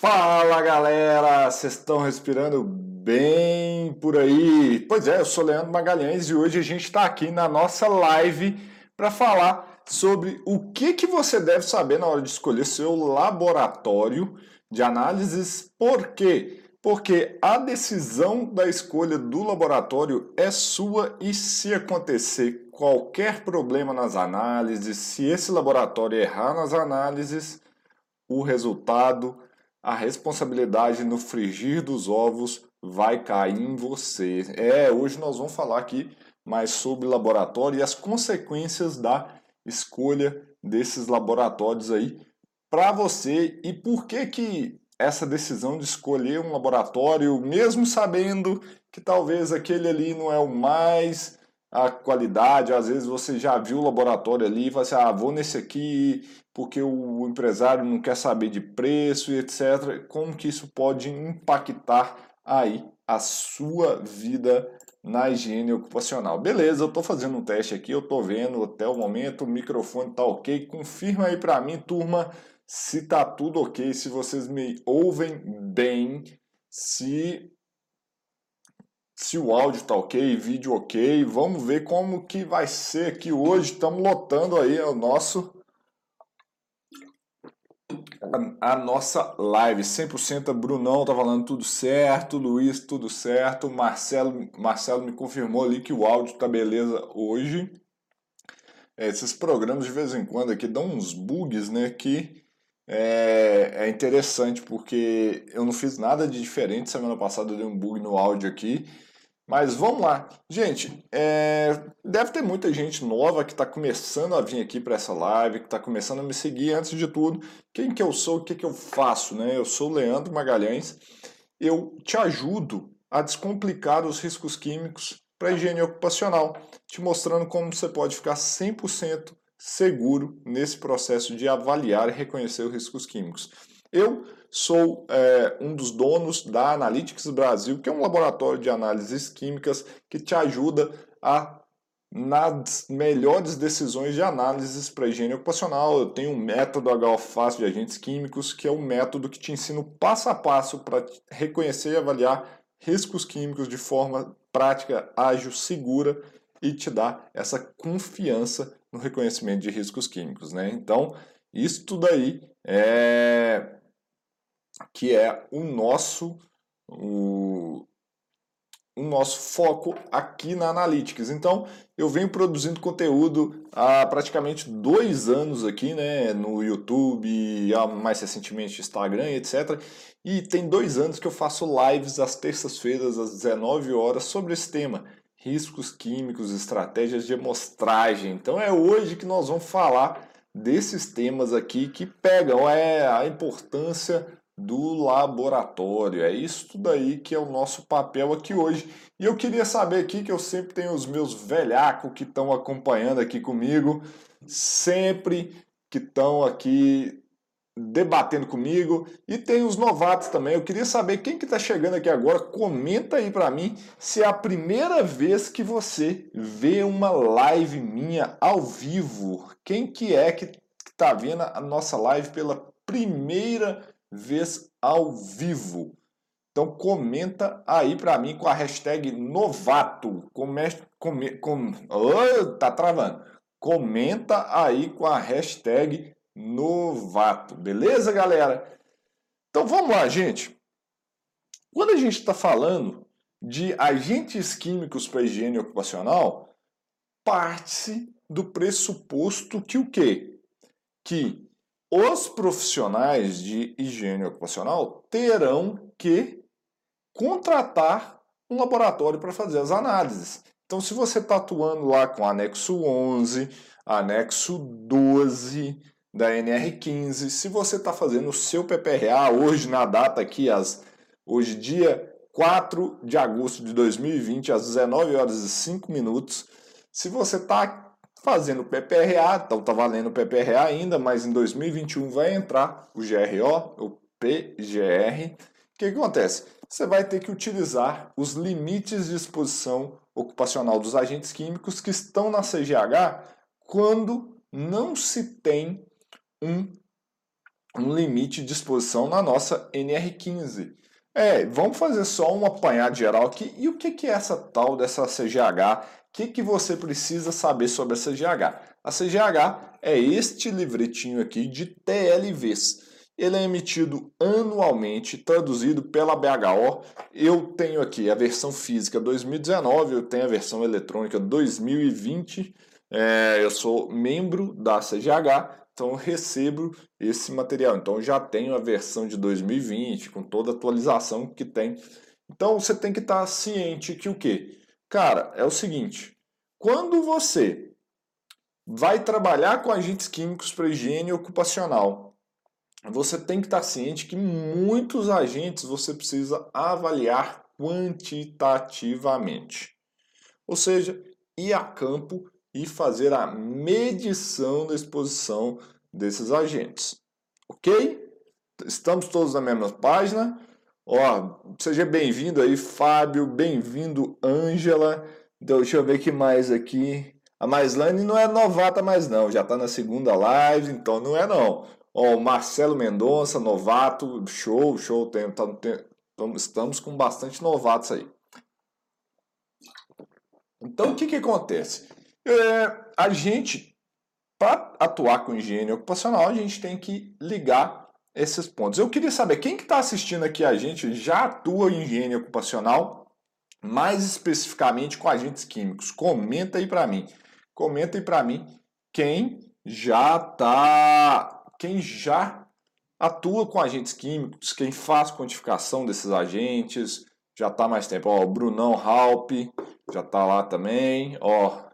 Fala galera, vocês estão respirando bem por aí? Pois é, eu sou Leandro Magalhães e hoje a gente está aqui na nossa live para falar sobre o que, que você deve saber na hora de escolher seu laboratório de análises. Por quê? Porque a decisão da escolha do laboratório é sua e se acontecer qualquer problema nas análises, se esse laboratório errar nas análises, o resultado a responsabilidade no frigir dos ovos vai cair em você. É, hoje nós vamos falar aqui mais sobre laboratório e as consequências da escolha desses laboratórios aí para você e por que que essa decisão de escolher um laboratório, mesmo sabendo que talvez aquele ali não é o mais a qualidade, às vezes você já viu o laboratório ali e fala assim, ah, vou nesse aqui porque o empresário não quer saber de preço e etc. Como que isso pode impactar aí a sua vida na higiene ocupacional? Beleza, eu estou fazendo um teste aqui, eu estou vendo até o momento, o microfone está ok, confirma aí para mim, turma, se está tudo ok, se vocês me ouvem bem, se se o áudio tá ok, vídeo ok. Vamos ver como que vai ser aqui hoje. Estamos lotando aí o nosso a, a nossa live 100% Brunão tá falando tudo certo, Luiz tudo certo, Marcelo Marcelo me confirmou ali que o áudio tá beleza hoje. É, esses programas de vez em quando aqui dão uns bugs, né, que é, é interessante porque eu não fiz nada de diferente semana passada, deu um bug no áudio aqui mas vamos lá. Gente, é, deve ter muita gente nova que está começando a vir aqui para essa live, que está começando a me seguir. Antes de tudo, quem que eu sou, o que, que eu faço? Né? Eu sou Leandro Magalhães. Eu te ajudo a descomplicar os riscos químicos para a higiene ocupacional, te mostrando como você pode ficar 100% seguro nesse processo de avaliar e reconhecer os riscos químicos. Eu sou é, um dos donos da Analytics Brasil, que é um laboratório de análises químicas que te ajuda a nas melhores decisões de análises para higiene ocupacional. Eu tenho um método HO Fácil de agentes químicos, que é um método que te ensina passo a passo para reconhecer e avaliar riscos químicos de forma prática, ágil, segura e te dá essa confiança no reconhecimento de riscos químicos. Né? Então, isso tudo aí é que é o nosso o, o nosso foco aqui na Analytics. Então, eu venho produzindo conteúdo há praticamente dois anos aqui, né, no YouTube, mais recentemente Instagram, etc. E tem dois anos que eu faço lives às terças-feiras, às 19 horas, sobre esse tema, riscos químicos, estratégias de amostragem. Então, é hoje que nós vamos falar desses temas aqui que pegam é, a importância do laboratório. É isso tudo aí que é o nosso papel aqui hoje. E eu queria saber aqui que eu sempre tenho os meus velhacos que estão acompanhando aqui comigo, sempre que estão aqui debatendo comigo e tem os novatos também. Eu queria saber quem que está chegando aqui agora. Comenta aí para mim se é a primeira vez que você vê uma live minha ao vivo. Quem que é que está vendo a nossa live pela primeira vez ao vivo. Então comenta aí para mim com a hashtag novato. Come, come, com, oh, tá travando. Comenta aí com a hashtag novato. Beleza, galera? Então vamos lá, gente. Quando a gente está falando de agentes químicos para higiene ocupacional, parte-se do pressuposto que o quê? Que os profissionais de higiene ocupacional terão que contratar um laboratório para fazer as análises. Então, se você está atuando lá com anexo 11, anexo 12 da NR15, se você está fazendo o seu PPRA hoje na data aqui, as, hoje dia 4 de agosto de 2020, às 19 horas e 5 minutos, se você está fazendo PPRA, então está valendo PPRA ainda, mas em 2021 vai entrar o GRO, o PGR. O que, que acontece? Você vai ter que utilizar os limites de exposição ocupacional dos agentes químicos que estão na CGH quando não se tem um um limite de exposição na nossa NR15. É, vamos fazer só um apanhado geral aqui. E o que, que é essa tal dessa CGH? O que, que você precisa saber sobre a CGH? A CGH é este livretinho aqui de TLVs. Ele é emitido anualmente, traduzido pela BHO. Eu tenho aqui a versão física 2019, eu tenho a versão eletrônica 2020. É, eu sou membro da CGH, então eu recebo esse material. Então já tenho a versão de 2020, com toda a atualização que tem. Então você tem que estar ciente que o quê? Cara, é o seguinte, quando você vai trabalhar com agentes químicos para higiene ocupacional, você tem que estar ciente que muitos agentes você precisa avaliar quantitativamente. Ou seja, ir a campo e fazer a medição da exposição desses agentes. Ok? Estamos todos na mesma página. Ó, seja bem-vindo aí, Fábio, bem-vindo, Ângela. Deixa eu ver que mais aqui. A Maislane não é novata mais não, já está na segunda live, então não é não. Ó, o Marcelo Mendonça, novato, show, show, tem, tá, tem, estamos com bastante novatos aí. Então, o que, que acontece? É, a gente, para atuar com higiene ocupacional, a gente tem que ligar esses pontos. Eu queria saber, quem que está assistindo aqui a gente já atua em higiene ocupacional, mais especificamente com agentes químicos? Comenta aí para mim. Comenta aí para mim quem já está quem já atua com agentes químicos, quem faz quantificação desses agentes, já está mais tempo. Ó, o Brunão Halp já está lá também. Ó,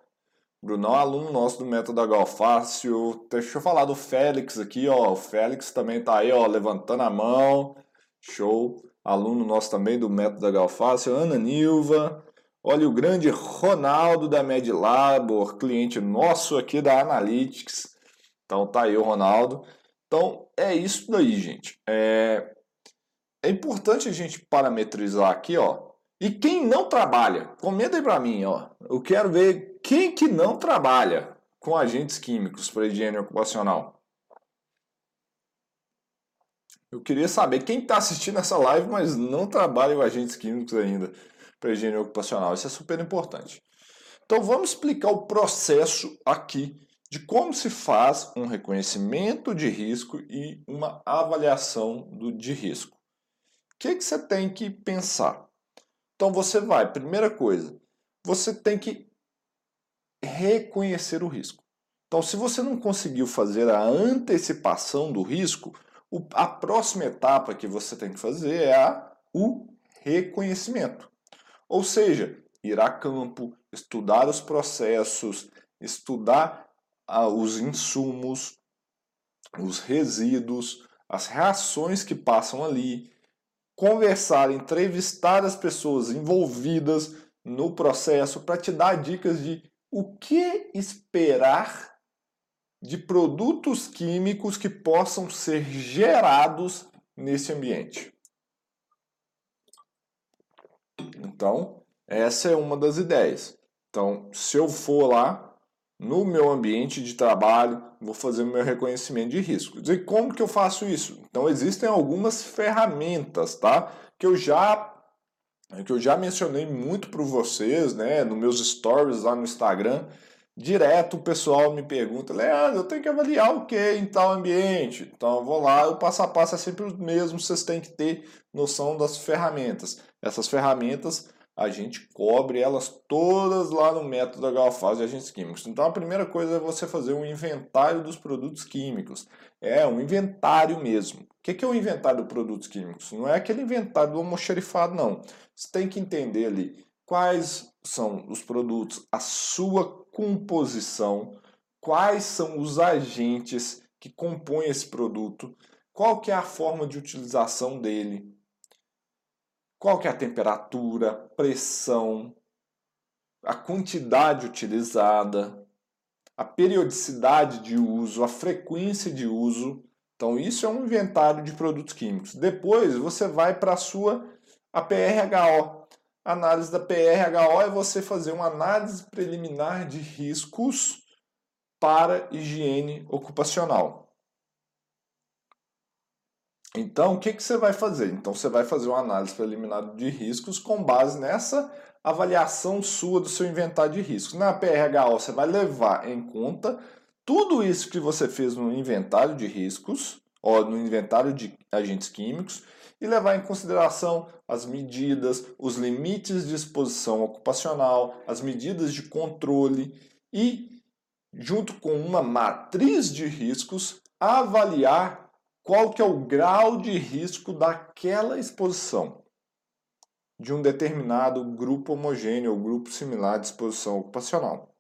Brunão é aluno nosso do método Galfácio. Deixa eu falar do Félix aqui, ó. O Félix também está aí, ó, levantando a mão. Show. Aluno nosso também do método Galfácio. Ana Nilva. Olha o grande Ronaldo da MedLabor, cliente nosso aqui da Analytics. Então tá aí o Ronaldo. Então é isso daí, gente. É, é importante a gente parametrizar aqui, ó. E quem não trabalha, comenta aí para mim, ó. Eu quero ver quem que não trabalha com agentes químicos para higiene ocupacional. Eu queria saber quem está assistindo essa live, mas não trabalha com agentes químicos ainda para higiene ocupacional. Isso é super importante. Então vamos explicar o processo aqui de como se faz um reconhecimento de risco e uma avaliação do, de risco. O que, que você tem que pensar? Então você vai, primeira coisa, você tem que reconhecer o risco. Então, se você não conseguiu fazer a antecipação do risco, a próxima etapa que você tem que fazer é a, o reconhecimento. Ou seja, ir a campo, estudar os processos, estudar os insumos, os resíduos, as reações que passam ali, conversar, entrevistar as pessoas envolvidas no processo para te dar dicas de o que esperar de produtos químicos que possam ser gerados nesse ambiente. Então, essa é uma das ideias. Então, se eu for lá no meu ambiente de trabalho, vou fazer meu reconhecimento de risco. E como que eu faço isso? Então existem algumas ferramentas, tá? Que eu já que eu já mencionei muito para vocês, né, nos meus stories lá no Instagram. Direto o pessoal me pergunta, Leandro, eu tenho que avaliar o que em tal ambiente? Então eu vou lá, o passo a passo é sempre o mesmo, vocês têm que ter noção das ferramentas. Essas ferramentas a gente cobre elas todas lá no método da Galfaz de agentes químicos. Então a primeira coisa é você fazer um inventário dos produtos químicos. É um inventário mesmo. O que é o inventário dos produtos químicos? Não é aquele inventário do almoxerifado, não. Você tem que entender ali quais são os produtos, a sua composição, quais são os agentes que compõem esse produto, qual que é a forma de utilização dele, qual que é a temperatura, pressão, a quantidade utilizada, a periodicidade de uso, a frequência de uso. Então isso é um inventário de produtos químicos. Depois você vai para a sua APRHO. A análise da PRHO é você fazer uma análise preliminar de riscos para higiene ocupacional. Então, o que, que você vai fazer? Então, você vai fazer uma análise preliminar de riscos com base nessa avaliação sua do seu inventário de riscos. Na PRHO, você vai levar em conta tudo isso que você fez no inventário de riscos, ou no inventário de agentes químicos, e levar em consideração as medidas, os limites de exposição ocupacional, as medidas de controle e, junto com uma matriz de riscos, avaliar qual que é o grau de risco daquela exposição de um determinado grupo homogêneo ou grupo similar de exposição ocupacional.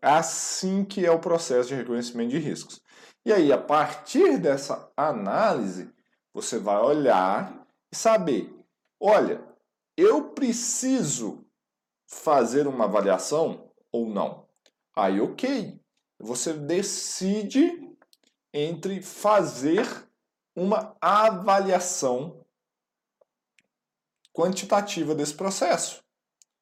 Assim que é o processo de reconhecimento de riscos. E aí, a partir dessa análise, você vai olhar e saber: olha, eu preciso fazer uma avaliação ou não? Aí, ok. Você decide entre fazer uma avaliação quantitativa desse processo.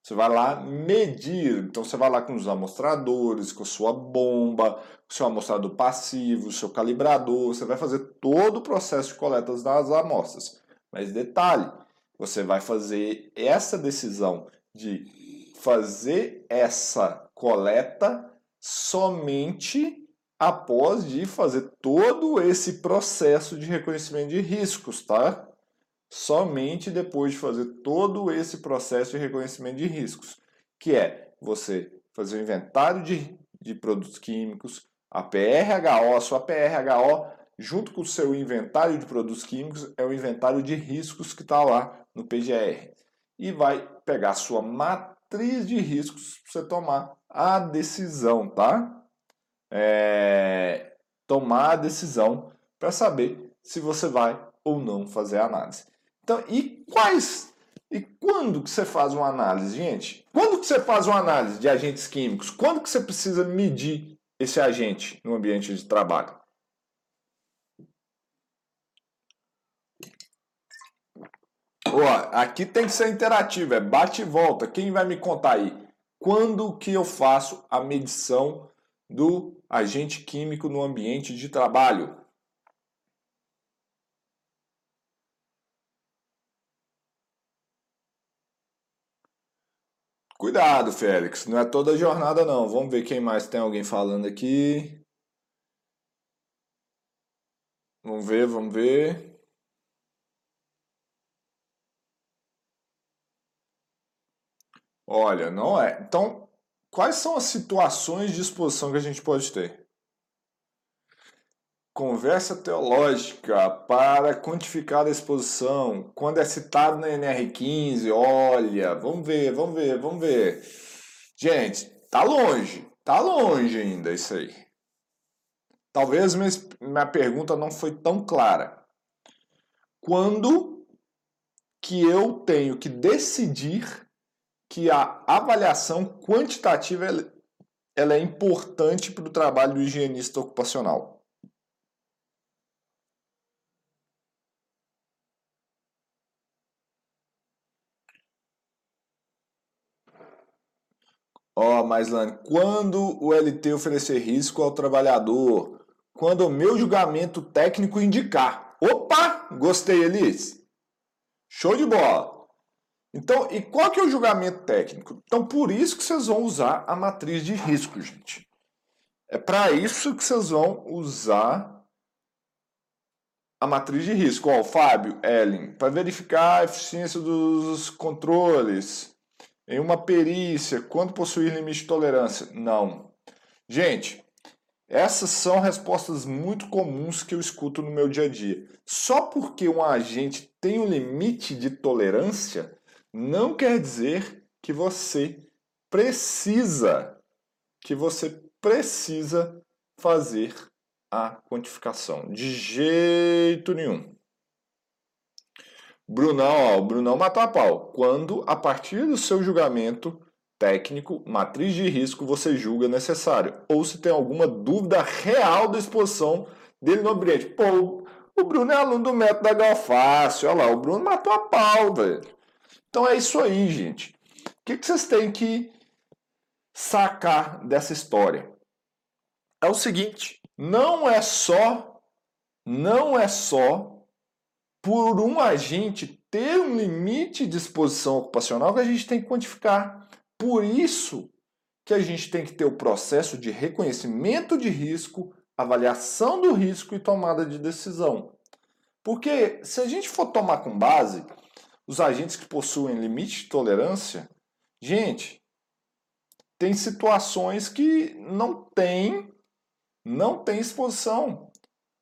Você vai lá medir, então você vai lá com os amostradores, com a sua bomba, com o seu amostrador passivo, seu calibrador, você vai fazer todo o processo de coleta das amostras. Mas detalhe, você vai fazer essa decisão de fazer essa coleta somente após de fazer todo esse processo de reconhecimento de riscos, tá? Somente depois de fazer todo esse processo de reconhecimento de riscos, que é você fazer o inventário de, de produtos químicos, a PRHO, a sua PRHO, junto com o seu inventário de produtos químicos, é o inventário de riscos que está lá no PGR. E vai pegar a sua matriz de riscos para você tomar a decisão, tá? É, tomar a decisão para saber se você vai ou não fazer a análise. Então, e quais e quando que você faz uma análise, gente? Quando que você faz uma análise de agentes químicos? Quando que você precisa medir esse agente no ambiente de trabalho? Ó, aqui tem que ser interativo, é bate e volta. Quem vai me contar aí? Quando que eu faço a medição do agente químico no ambiente de trabalho? Cuidado, Félix, não é toda jornada não. Vamos ver quem mais tem alguém falando aqui. Vamos ver, vamos ver. Olha, não é. Então, quais são as situações de exposição que a gente pode ter? Conversa teológica para quantificar a exposição. Quando é citado na NR15, olha, vamos ver, vamos ver, vamos ver. Gente, tá longe, tá longe ainda isso aí. Talvez minha pergunta não foi tão clara. Quando que eu tenho que decidir que a avaliação quantitativa ela é importante para o trabalho do higienista ocupacional? Ó, oh, Maislane, quando o LT oferecer risco ao trabalhador, quando o meu julgamento técnico indicar. Opa, gostei, Elis. Show de bola. Então, e qual que é o julgamento técnico? Então, por isso que vocês vão usar a matriz de risco, gente. É para isso que vocês vão usar a matriz de risco. Ó, Fábio, Ellen, para verificar a eficiência dos controles, em uma perícia, quando possuir limite de tolerância? Não. Gente, essas são respostas muito comuns que eu escuto no meu dia a dia. Só porque um agente tem um limite de tolerância, não quer dizer que você precisa, que você precisa fazer a quantificação. De jeito nenhum. Brunão, ó, o Brunão matou a pau. Quando, a partir do seu julgamento técnico, matriz de risco, você julga necessário. Ou se tem alguma dúvida real da exposição dele no ambiente. Pô, o Bruno é aluno do método da Galfácio. Olha lá, o Bruno matou a pau, velho. Então é isso aí, gente. O que, que vocês têm que sacar dessa história? É o seguinte, não é só, não é só por um agente ter um limite de exposição ocupacional que a gente tem que quantificar. Por isso que a gente tem que ter o processo de reconhecimento de risco, avaliação do risco e tomada de decisão. Porque se a gente for tomar com base os agentes que possuem limite de tolerância, gente, tem situações que não tem não tem exposição.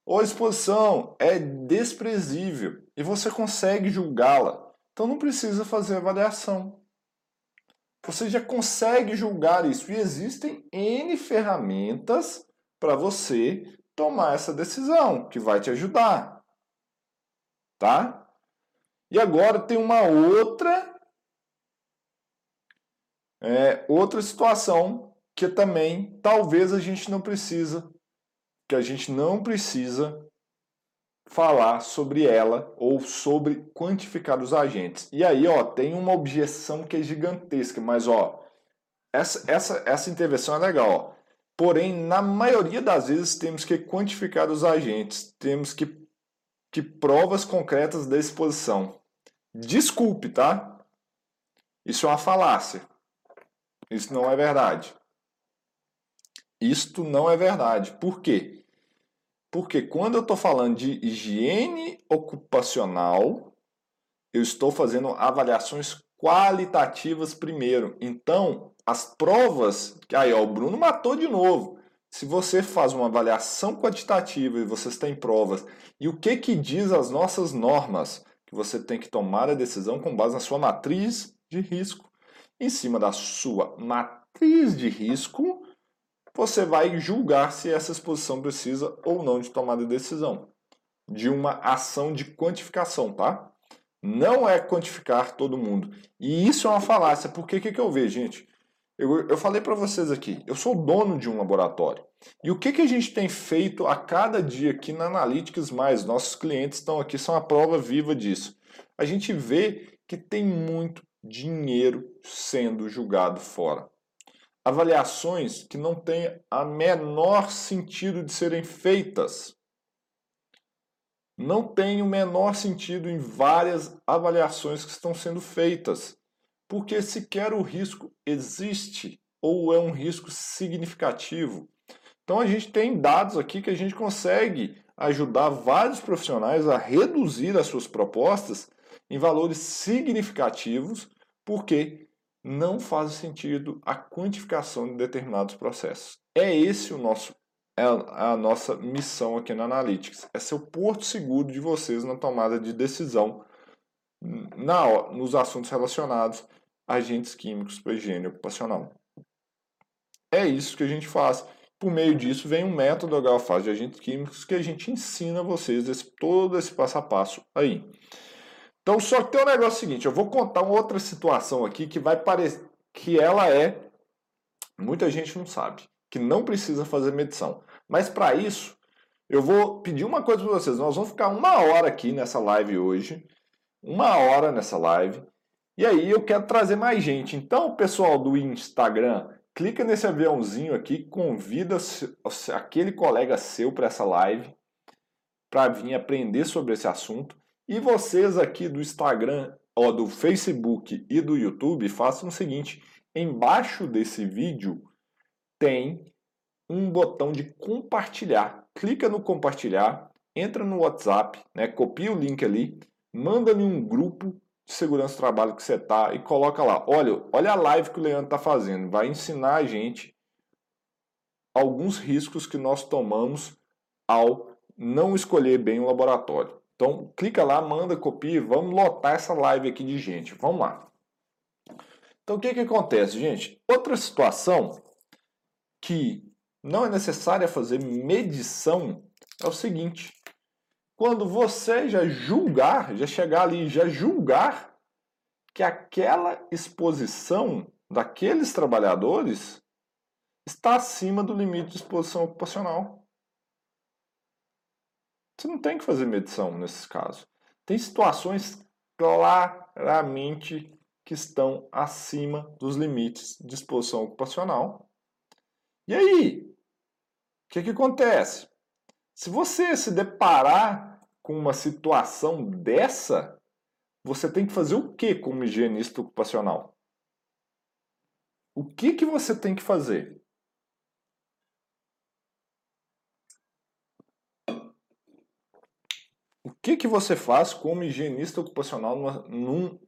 Ou exposição é desprezível e você consegue julgá-la. Então não precisa fazer avaliação. Você já consegue julgar isso e existem N ferramentas para você tomar essa decisão que vai te ajudar. Tá? E agora tem uma outra é, outra situação que também talvez a gente não precisa que a gente não precisa falar sobre ela ou sobre quantificar os agentes. E aí, ó, tem uma objeção que é gigantesca, mas ó, essa, essa, essa intervenção é legal, ó. Porém, na maioria das vezes temos que quantificar os agentes, temos que, que provas concretas da exposição. Desculpe, tá? Isso é uma falácia. Isso não é verdade. Isto não é verdade. Por quê? Porque quando eu estou falando de higiene ocupacional, eu estou fazendo avaliações qualitativas primeiro. Então, as provas. Aí, ó, o Bruno matou de novo. Se você faz uma avaliação quantitativa e vocês têm provas, e o que, que diz as nossas normas? Que você tem que tomar a decisão com base na sua matriz de risco. Em cima da sua matriz de risco, você vai julgar se essa exposição precisa ou não de tomada de decisão, de uma ação de quantificação, tá? Não é quantificar todo mundo. E isso é uma falácia, porque o que, que eu vejo, gente? Eu, eu falei para vocês aqui, eu sou dono de um laboratório. E o que, que a gente tem feito a cada dia aqui na Analytics Mais? Nossos clientes estão aqui, são a prova viva disso. A gente vê que tem muito dinheiro sendo julgado fora avaliações que não têm a menor sentido de serem feitas. Não tem o menor sentido em várias avaliações que estão sendo feitas, porque sequer o risco existe ou é um risco significativo. Então a gente tem dados aqui que a gente consegue ajudar vários profissionais a reduzir as suas propostas em valores significativos, porque não faz sentido a quantificação de determinados processos. É esse o nosso é a nossa missão aqui na Analytics. É ser o porto seguro de vocês na tomada de decisão na, nos assuntos relacionados a agentes químicos para higiene ocupacional. É isso que a gente faz. Por meio disso, vem um método HFAS de agentes químicos que a gente ensina vocês esse, todo esse passo a passo aí. Então, só que tem um negócio seguinte, eu vou contar uma outra situação aqui que vai parecer que ela é muita gente não sabe, que não precisa fazer medição. Mas para isso, eu vou pedir uma coisa para vocês. Nós vamos ficar uma hora aqui nessa live hoje, uma hora nessa live. E aí eu quero trazer mais gente. Então, pessoal do Instagram, clica nesse aviãozinho aqui, convida aquele colega seu para essa live para vir aprender sobre esse assunto. E vocês aqui do Instagram, ou do Facebook e do YouTube, façam o seguinte: embaixo desse vídeo tem um botão de compartilhar. Clica no compartilhar, entra no WhatsApp, né, copia o link ali, manda-me um grupo de segurança do trabalho que você está e coloca lá. Olha, olha a live que o Leandro está fazendo. Vai ensinar a gente alguns riscos que nós tomamos ao não escolher bem o laboratório. Então, clica lá, manda, copia, vamos lotar essa live aqui de gente. Vamos lá. Então, o que, que acontece, gente? Outra situação que não é necessária fazer medição é o seguinte. Quando você já julgar, já chegar ali, já julgar que aquela exposição daqueles trabalhadores está acima do limite de exposição ocupacional. Você não tem que fazer medição nesses casos. Tem situações claramente que estão acima dos limites de exposição ocupacional. E aí? O que, que acontece? Se você se deparar com uma situação dessa, você tem que fazer o que como higienista ocupacional? O que, que você tem que fazer? O que, que você faz como higienista ocupacional numa, num,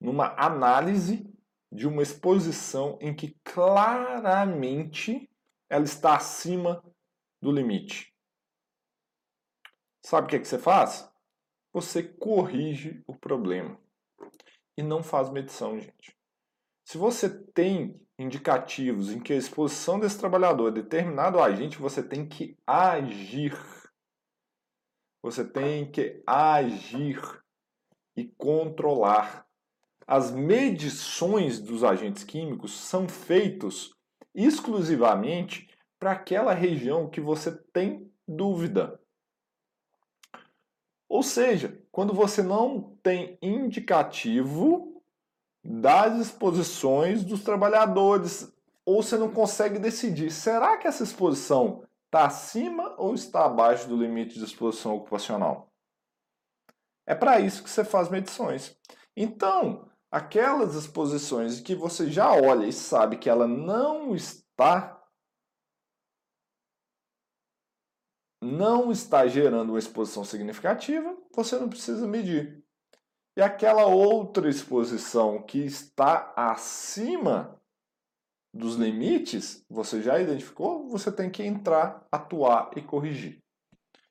numa análise de uma exposição em que claramente ela está acima do limite? Sabe o que, que você faz? Você corrige o problema e não faz medição, gente. Se você tem indicativos em que a exposição desse trabalhador é determinado agente, você tem que agir. Você tem que agir e controlar. As medições dos agentes químicos são feitos exclusivamente para aquela região que você tem dúvida. Ou seja, quando você não tem indicativo das exposições dos trabalhadores, ou você não consegue decidir, será que essa exposição está acima ou está abaixo do limite de exposição ocupacional? É para isso que você faz medições. Então, aquelas exposições que você já olha e sabe que ela não está não está gerando uma exposição significativa, você não precisa medir. E aquela outra exposição que está acima dos limites, você já identificou, você tem que entrar, atuar e corrigir.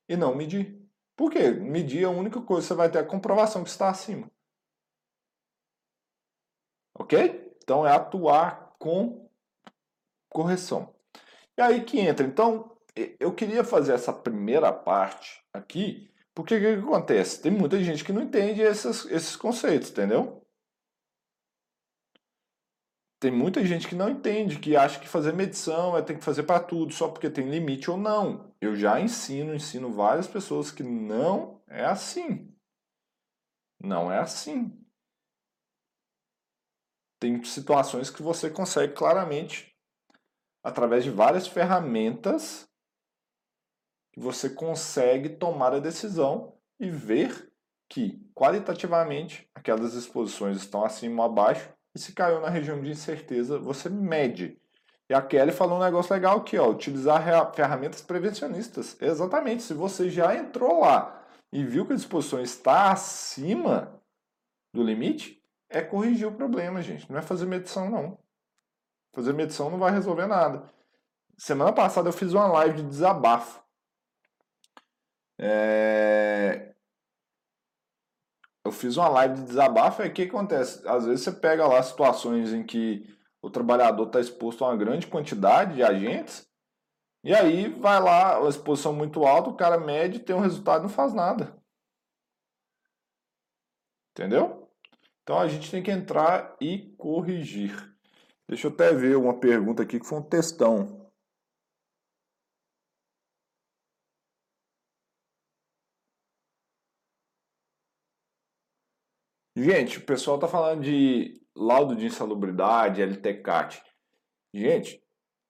E não medir. Por quê? Medir é a única coisa que você vai ter a comprovação que está acima. Ok? Então é atuar com correção. E aí que entra. Então, eu queria fazer essa primeira parte aqui porque o que, acontece? Tem muita gente que não entende esses, esses conceitos, entendeu? Tem muita gente que não entende, que acha que fazer medição é ter que fazer para tudo, só porque tem limite ou não. Eu já ensino, ensino várias pessoas que não é assim. Não é assim. Tem situações que você consegue claramente, através de várias ferramentas, você consegue tomar a decisão e ver que qualitativamente aquelas exposições estão acima ou abaixo e se caiu na região de incerteza, você mede. E a Kelly falou um negócio legal aqui, ó, utilizar ferramentas prevencionistas. Exatamente, se você já entrou lá e viu que a exposição está acima do limite, é corrigir o problema, gente. Não é fazer medição, não. Fazer medição não vai resolver nada. Semana passada eu fiz uma live de desabafo. É... Eu fiz uma live de desabafo e o que acontece? Às vezes você pega lá situações em que o trabalhador está exposto a uma grande quantidade de agentes e aí vai lá, a exposição muito alta, o cara mede, tem um resultado e não faz nada. Entendeu? Então a gente tem que entrar e corrigir. Deixa eu até ver uma pergunta aqui que foi um textão. Gente, o pessoal tá falando de laudo de insalubridade, LTCAT. Gente,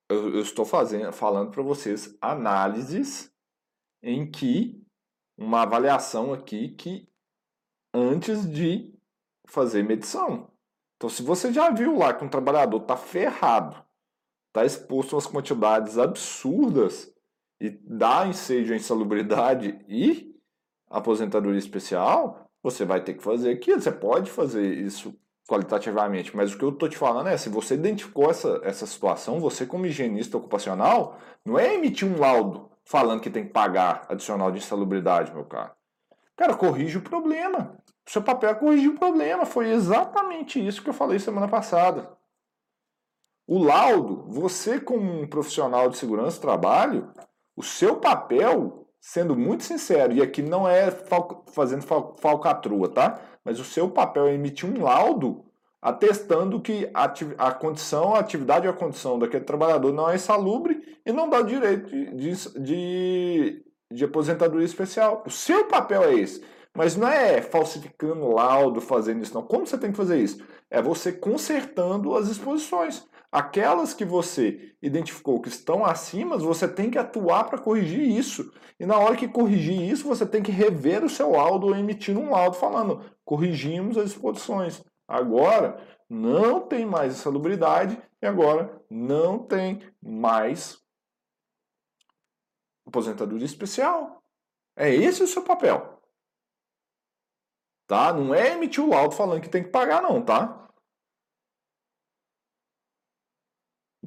eu, eu estou fazendo, falando para vocês análises em que uma avaliação aqui que antes de fazer medição. Então, se você já viu lá que um trabalhador está ferrado, está exposto a umas quantidades absurdas e dá ensejo à insalubridade e aposentadoria especial, você vai ter que fazer aquilo. Você pode fazer isso qualitativamente, mas o que eu estou te falando é, se você identificou essa, essa situação, você como higienista ocupacional, não é emitir um laudo falando que tem que pagar adicional de insalubridade, meu cara. Cara, corrige o problema. O seu papel é corrigir o problema. Foi exatamente isso que eu falei semana passada. O laudo, você como um profissional de segurança do trabalho, o seu papel sendo muito sincero, e aqui não é fal fazendo fal falcatrua, tá? Mas o seu papel é emitir um laudo atestando que a, a condição, a atividade ou a condição daquele trabalhador não é insalubre e não dá direito de, de, de aposentadoria especial. O seu papel é esse. Mas não é falsificando laudo, fazendo isso, não. Como você tem que fazer isso? É você consertando as exposições. Aquelas que você identificou que estão acima, você tem que atuar para corrigir isso. E na hora que corrigir isso, você tem que rever o seu laudo, emitindo um laudo falando: corrigimos as exposições. Agora não tem mais insalubridade e agora não tem mais aposentadoria especial. É esse o seu papel. Tá? Não é emitir o laudo falando que tem que pagar, não, tá?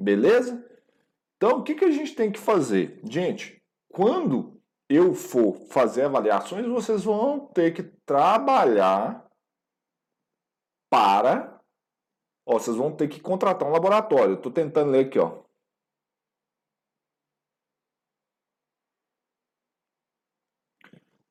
Beleza? Então, o que, que a gente tem que fazer? Gente, quando eu for fazer avaliações, vocês vão ter que trabalhar para. Ó, vocês vão ter que contratar um laboratório. Estou tentando ler aqui, ó.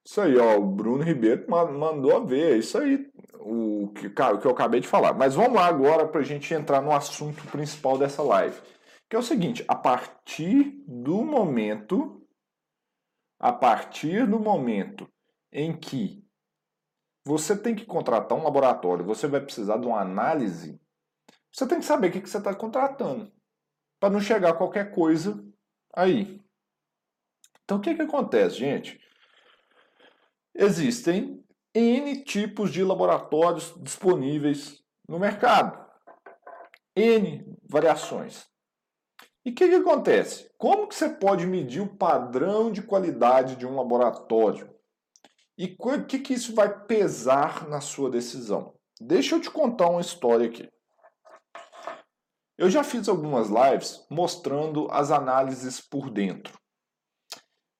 Isso aí, ó, o Bruno Ribeiro mandou a ver, é isso aí, o que, o que eu acabei de falar. Mas vamos lá agora para a gente entrar no assunto principal dessa live, que é o seguinte: a partir do momento, a partir do momento em que você tem que contratar um laboratório, você vai precisar de uma análise, você tem que saber o que, que você está contratando, para não chegar qualquer coisa aí. Então o que, que acontece, gente? Existem N tipos de laboratórios disponíveis no mercado. N variações. E o que, que acontece? Como que você pode medir o padrão de qualidade de um laboratório? E o que, que isso vai pesar na sua decisão? Deixa eu te contar uma história aqui. Eu já fiz algumas lives mostrando as análises por dentro.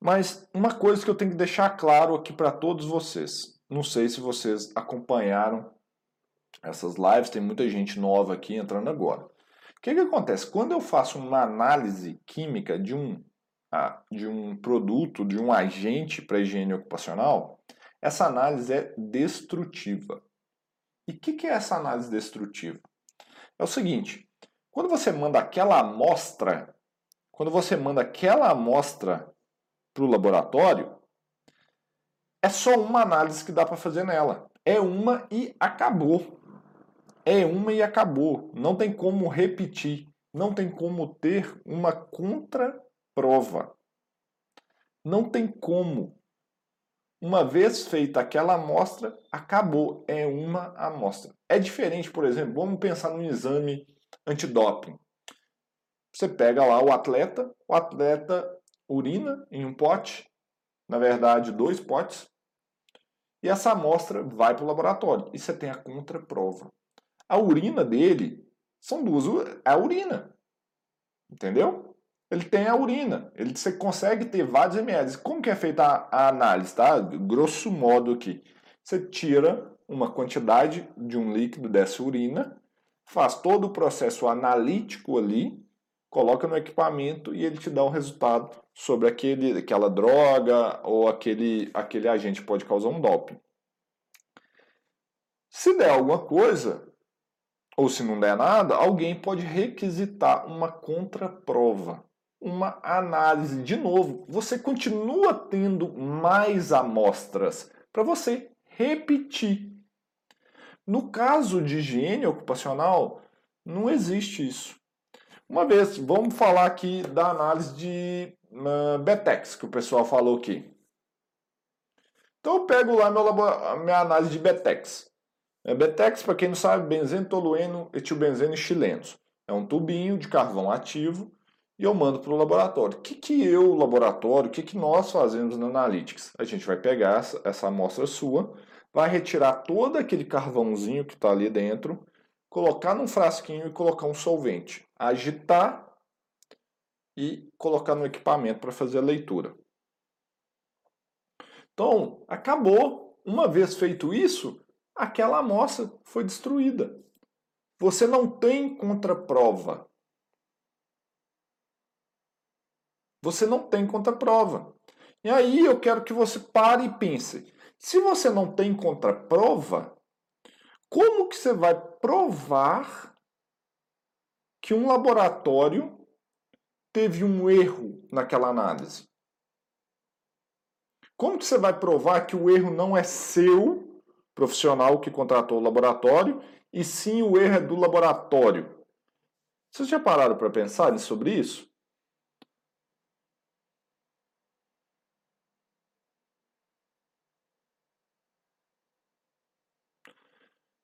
Mas uma coisa que eu tenho que deixar claro aqui para todos vocês. Não sei se vocês acompanharam essas lives, tem muita gente nova aqui entrando agora. O que, que acontece? Quando eu faço uma análise química de um, de um produto, de um agente para higiene ocupacional, essa análise é destrutiva. E o que, que é essa análise destrutiva? É o seguinte: quando você manda aquela amostra, quando você manda aquela amostra para o laboratório, é só uma análise que dá para fazer nela. É uma e acabou. É uma e acabou. Não tem como repetir. Não tem como ter uma contraprova. Não tem como. Uma vez feita aquela amostra, acabou. É uma amostra. É diferente, por exemplo, vamos pensar num exame antidoping. Você pega lá o atleta, o atleta urina em um pote, na verdade, dois potes, e essa amostra vai para o laboratório. E você tem a contraprova. A urina dele são duas. É a urina. Entendeu? Ele tem a urina. Ele, você consegue ter vários ml. Como que é feita a, a análise, tá? Grosso modo aqui. Você tira uma quantidade de um líquido dessa urina, faz todo o processo analítico ali, coloca no equipamento e ele te dá um resultado sobre aquele, aquela droga ou aquele, aquele agente pode causar um doping. Se der alguma coisa, ou se não der nada, alguém pode requisitar uma contraprova, uma análise. De novo, você continua tendo mais amostras para você repetir. No caso de higiene ocupacional, não existe isso. Uma vez, vamos falar aqui da análise de uh, Betex, que o pessoal falou aqui. Então eu pego lá meu minha análise de Betex. É, Betex, para quem não sabe, benzeno, tolueno, etilbenzeno e chilenos. É um tubinho de carvão ativo e eu mando para o laboratório. O que, que eu, laboratório, o que, que nós fazemos na Analytics? A gente vai pegar essa, essa amostra sua, vai retirar todo aquele carvãozinho que está ali dentro, colocar num frasquinho e colocar um solvente agitar e colocar no equipamento para fazer a leitura. Então, acabou. Uma vez feito isso, aquela amostra foi destruída. Você não tem contraprova. Você não tem contraprova. E aí eu quero que você pare e pense. Se você não tem contraprova, como que você vai provar que um laboratório teve um erro naquela análise. Como que você vai provar que o erro não é seu, profissional que contratou o laboratório, e sim o erro é do laboratório? Vocês já pararam para pensar sobre isso?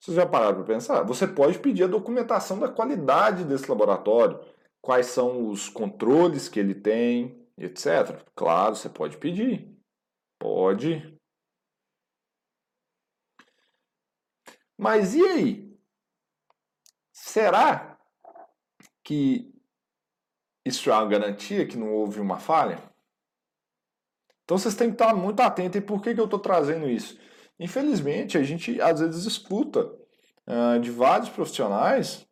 Vocês já pararam para pensar? Você pode pedir a documentação da qualidade desse laboratório, quais são os controles que ele tem, etc. Claro, você pode pedir. Pode. Mas e aí? Será que isso é uma garantia que não houve uma falha? Então vocês têm que estar muito atentos. E por que, que eu estou trazendo isso? Infelizmente, a gente às vezes escuta uh, de vários profissionais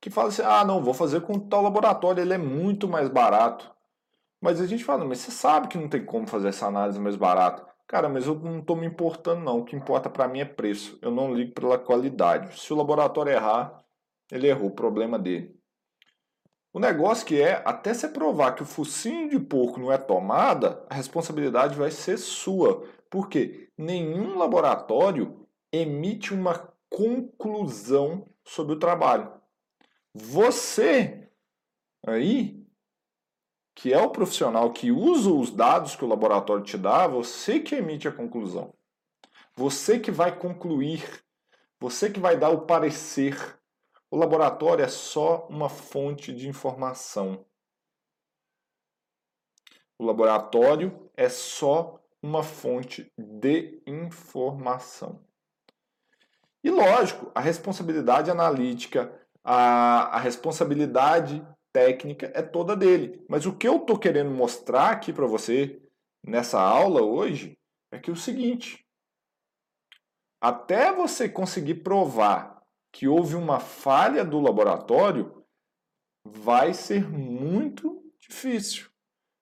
que falam assim: ah, não, vou fazer com tal laboratório, ele é muito mais barato. Mas a gente fala, mas você sabe que não tem como fazer essa análise mais barata. Cara, mas eu não estou me importando não. O que importa para mim é preço. Eu não ligo pela qualidade. Se o laboratório errar, ele errou, o problema dele. O negócio que é, até você provar que o focinho de porco não é tomada, a responsabilidade vai ser sua. Porque nenhum laboratório emite uma conclusão sobre o trabalho. Você aí, que é o profissional que usa os dados que o laboratório te dá, você que emite a conclusão. Você que vai concluir, você que vai dar o parecer. O laboratório é só uma fonte de informação. O laboratório é só uma fonte de informação. E lógico, a responsabilidade analítica, a, a responsabilidade técnica é toda dele. Mas o que eu estou querendo mostrar aqui para você nessa aula hoje é que é o seguinte: até você conseguir provar que houve uma falha do laboratório, vai ser muito difícil.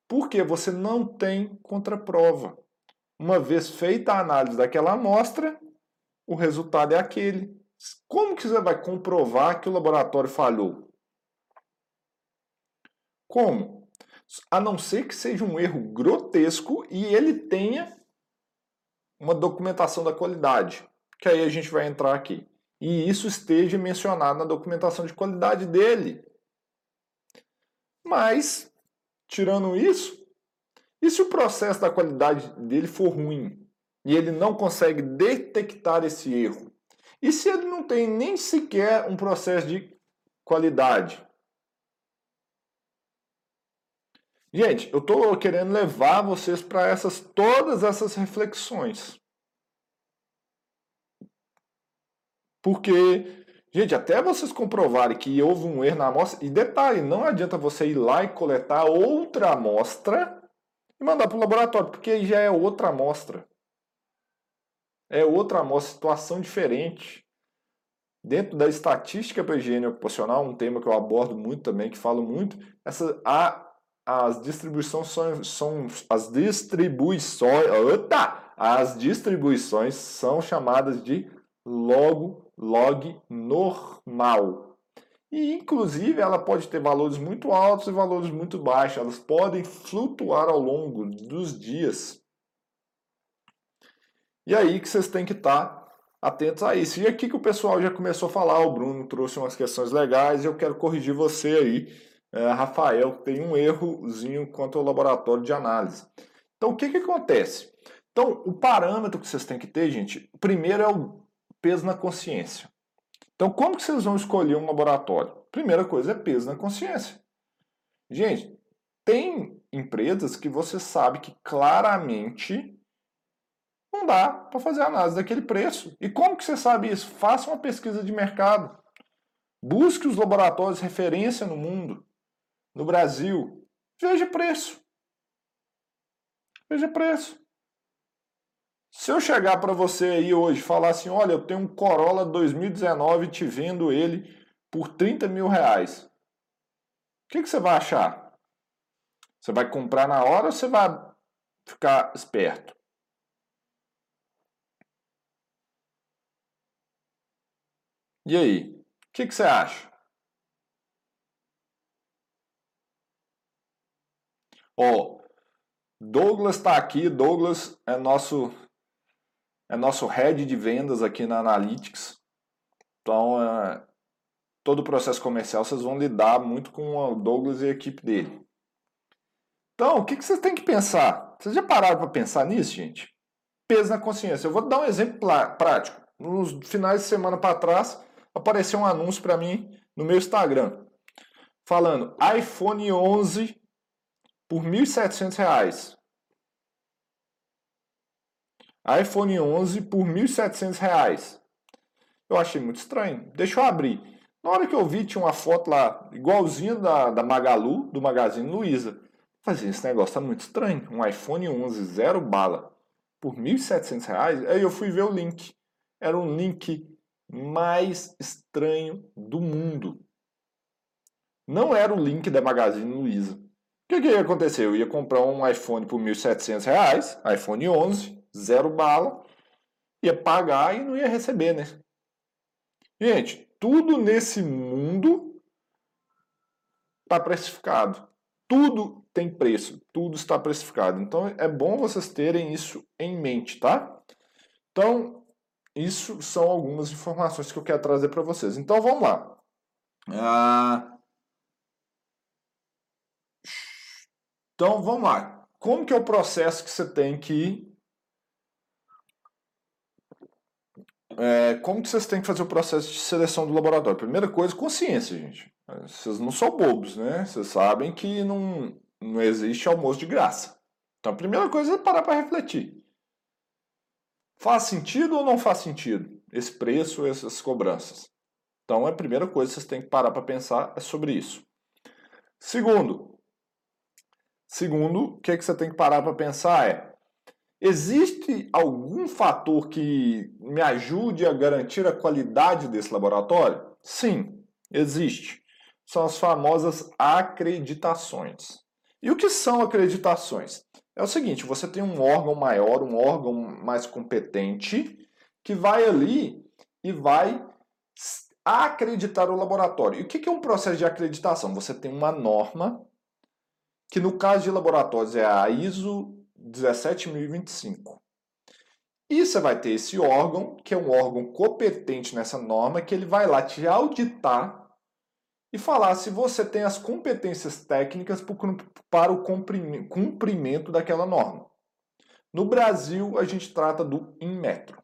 Porque você não tem contraprova. Uma vez feita a análise daquela amostra, o resultado é aquele. Como que você vai comprovar que o laboratório falhou? Como? A não ser que seja um erro grotesco e ele tenha uma documentação da qualidade, que aí a gente vai entrar aqui. E isso esteja mencionado na documentação de qualidade dele. Mas, tirando isso, e se o processo da qualidade dele for ruim e ele não consegue detectar esse erro? E se ele não tem nem sequer um processo de qualidade? Gente, eu estou querendo levar vocês para essas todas essas reflexões. Porque, gente, até vocês comprovarem que houve um erro na amostra, e detalhe, não adianta você ir lá e coletar outra amostra e mandar para o laboratório, porque aí já é outra amostra. É outra amostra, situação diferente. Dentro da estatística para higiene ocupacional, um tema que eu abordo muito também, que falo muito, essa, a, as distribuições são, são as distribuições, opa, as distribuições são chamadas de logo log normal. E, inclusive, ela pode ter valores muito altos e valores muito baixos. Elas podem flutuar ao longo dos dias. E aí que vocês têm que estar atentos a isso. E aqui que o pessoal já começou a falar, o Bruno trouxe umas questões legais e eu quero corrigir você aí, é, Rafael, tem um errozinho quanto ao laboratório de análise. Então, o que, que acontece? Então, o parâmetro que vocês têm que ter, gente, primeiro é o peso na consciência. Então, como que vocês vão escolher um laboratório? Primeira coisa é peso na consciência. Gente, tem empresas que você sabe que claramente não dá para fazer análise daquele preço. E como que você sabe isso? Faça uma pesquisa de mercado. Busque os laboratórios de referência no mundo, no Brasil. Veja preço. Veja preço. Se eu chegar para você aí hoje e falar assim, olha, eu tenho um Corolla 2019 te vendo ele por 30 mil reais, o que, que você vai achar? Você vai comprar na hora ou você vai ficar esperto? E aí? O que, que você acha? Ó, Douglas está aqui. Douglas é nosso é nosso head de vendas aqui na Analytics. Então, é, todo o processo comercial, vocês vão lidar muito com o Douglas e a equipe dele. Então, o que, que vocês têm que pensar? Vocês já pararam para pensar nisso, gente? Peso na consciência. Eu vou dar um exemplo prático. Nos finais de semana para trás, apareceu um anúncio para mim no meu Instagram, falando iPhone 11 por R$ 1.700. iPhone 11 por R$ 1.700. Eu achei muito estranho. Deixa eu abrir. Na hora que eu vi, tinha uma foto lá, igualzinha da, da Magalu, do Magazine Luiza. Falei, esse negócio tá muito estranho. Um iPhone 11 zero bala por R$ 1.700. Aí eu fui ver o link. Era um link mais estranho do mundo. Não era o link da Magazine Luiza. O que, que ia acontecer? Eu ia comprar um iPhone por R$ 1.700, iPhone 11, zero bala, ia pagar e não ia receber, né? Gente, tudo nesse mundo está precificado. Tudo tem preço, tudo está precificado. Então é bom vocês terem isso em mente, tá? Então, isso são algumas informações que eu quero trazer para vocês. Então vamos lá. Ah... Então vamos lá. Como que é o processo que você tem que é, como que vocês têm que fazer o processo de seleção do laboratório? Primeira coisa, consciência, gente. Vocês não são bobos, né? Vocês sabem que não, não existe almoço de graça. Então a primeira coisa é parar para refletir. Faz sentido ou não faz sentido esse preço, essas cobranças? Então a primeira coisa que vocês têm que parar para pensar é sobre isso. Segundo, segundo, o que, é que você tem que parar para pensar é Existe algum fator que me ajude a garantir a qualidade desse laboratório? Sim, existe. São as famosas acreditações. E o que são acreditações? É o seguinte: você tem um órgão maior, um órgão mais competente, que vai ali e vai acreditar o laboratório. E o que é um processo de acreditação? Você tem uma norma, que no caso de laboratórios é a ISO 17.025. E você vai ter esse órgão, que é um órgão competente nessa norma, que ele vai lá te auditar e falar se você tem as competências técnicas para o cumprimento daquela norma. No Brasil, a gente trata do Inmetro.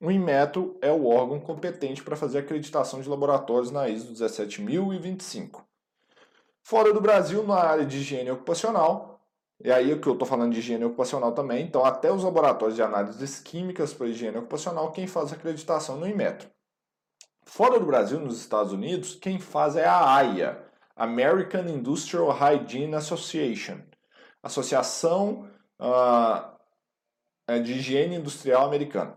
O Inmetro é o órgão competente para fazer acreditação de laboratórios na ISO 17025. Fora do Brasil, na área de higiene ocupacional, e aí o que eu estou falando de higiene ocupacional também, então até os laboratórios de análises químicas para higiene ocupacional, quem faz acreditação no Inmetro. Fora do Brasil, nos Estados Unidos, quem faz é a AIA, American Industrial Hygiene Association, Associação uh, de Higiene Industrial Americana.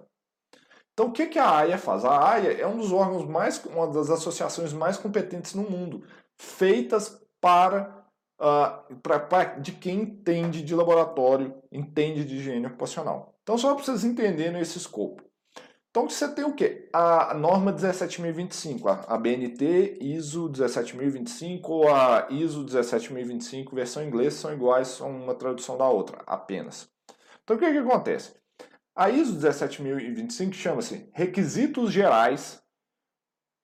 Então, o que, que a AIA faz? A AIA é um dos órgãos mais, uma das associações mais competentes no mundo, feitas para uh, pra, pra, de quem entende de laboratório, entende de higiene ocupacional. Então, só para vocês entenderem esse escopo. Então, você tem o quê? A norma 17025, a BNT ISO 17025 ou a ISO 17025, versão inglesa, são iguais, são uma tradução da outra, apenas. Então, o que, que acontece? A ISO 17025 chama-se Requisitos Gerais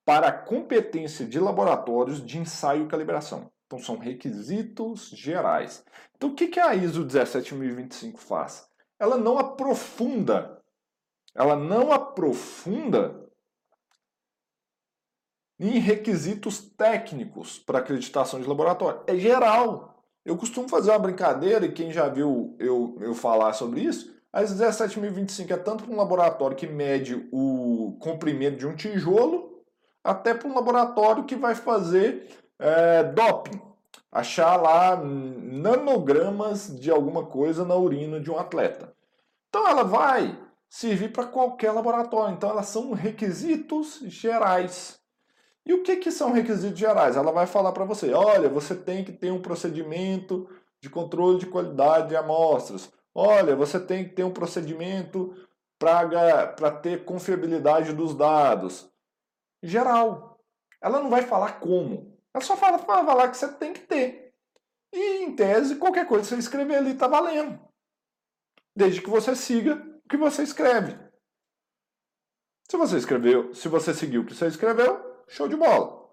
para a Competência de Laboratórios de Ensaio e Calibração. Então, são requisitos gerais. Então, o que a ISO 17025 faz? Ela não aprofunda, ela não aprofunda em requisitos técnicos para acreditação de laboratório. É geral. Eu costumo fazer uma brincadeira, e quem já viu eu, eu falar sobre isso, a ISO 17025 é tanto para um laboratório que mede o comprimento de um tijolo, até para um laboratório que vai fazer é, doping. Achar lá nanogramas de alguma coisa na urina de um atleta. Então ela vai servir para qualquer laboratório. Então elas são requisitos gerais. E o que, que são requisitos gerais? Ela vai falar para você: olha, você tem que ter um procedimento de controle de qualidade de amostras. Olha, você tem que ter um procedimento para ter confiabilidade dos dados. Geral. Ela não vai falar como. Ela só fala, fala lá que você tem que ter. E, em tese, qualquer coisa que você escrever ali está valendo. Desde que você siga o que você escreve. Se você escreveu, se você seguiu o que você escreveu, Show de bola.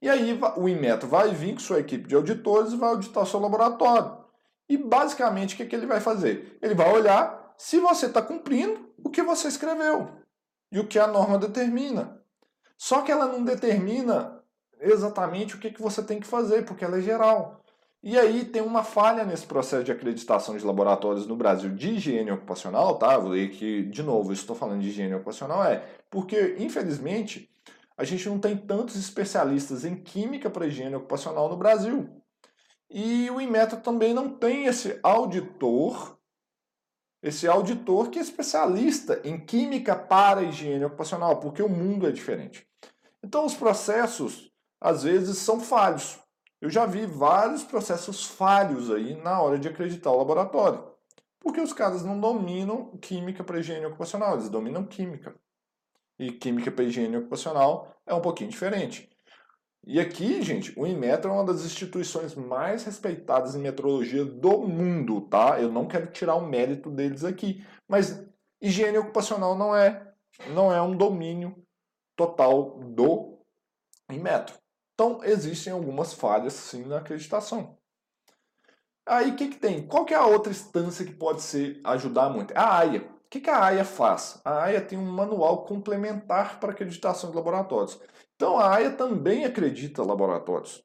E aí o Inmetro vai vir com sua equipe de auditores e vai auditar seu laboratório. E basicamente o que, que ele vai fazer? Ele vai olhar se você está cumprindo o que você escreveu e o que a norma determina. Só que ela não determina exatamente o que, que você tem que fazer, porque ela é geral. E aí tem uma falha nesse processo de acreditação de laboratórios no Brasil de higiene ocupacional, tá? Vou ler que, de novo, estou falando de higiene ocupacional, é porque, infelizmente, a gente não tem tantos especialistas em química para higiene ocupacional no Brasil. E o Inmetro também não tem esse auditor, esse auditor que é especialista em química para higiene ocupacional, porque o mundo é diferente. Então os processos às vezes são falhos. Eu já vi vários processos falhos aí na hora de acreditar o laboratório. Porque os caras não dominam química para higiene ocupacional, eles dominam química e química para higiene ocupacional é um pouquinho diferente. E aqui, gente, o Inmetro é uma das instituições mais respeitadas em metrologia do mundo, tá? Eu não quero tirar o mérito deles aqui, mas higiene ocupacional não é não é um domínio total do Inmetro. Então, existem algumas falhas sim na acreditação. Aí o que, que tem? Qual que é a outra instância que pode ser ajudar muito? A AIA. O que, que a AIA faz? A AIA tem um manual complementar para acreditação de laboratórios. Então a AIA também acredita laboratórios.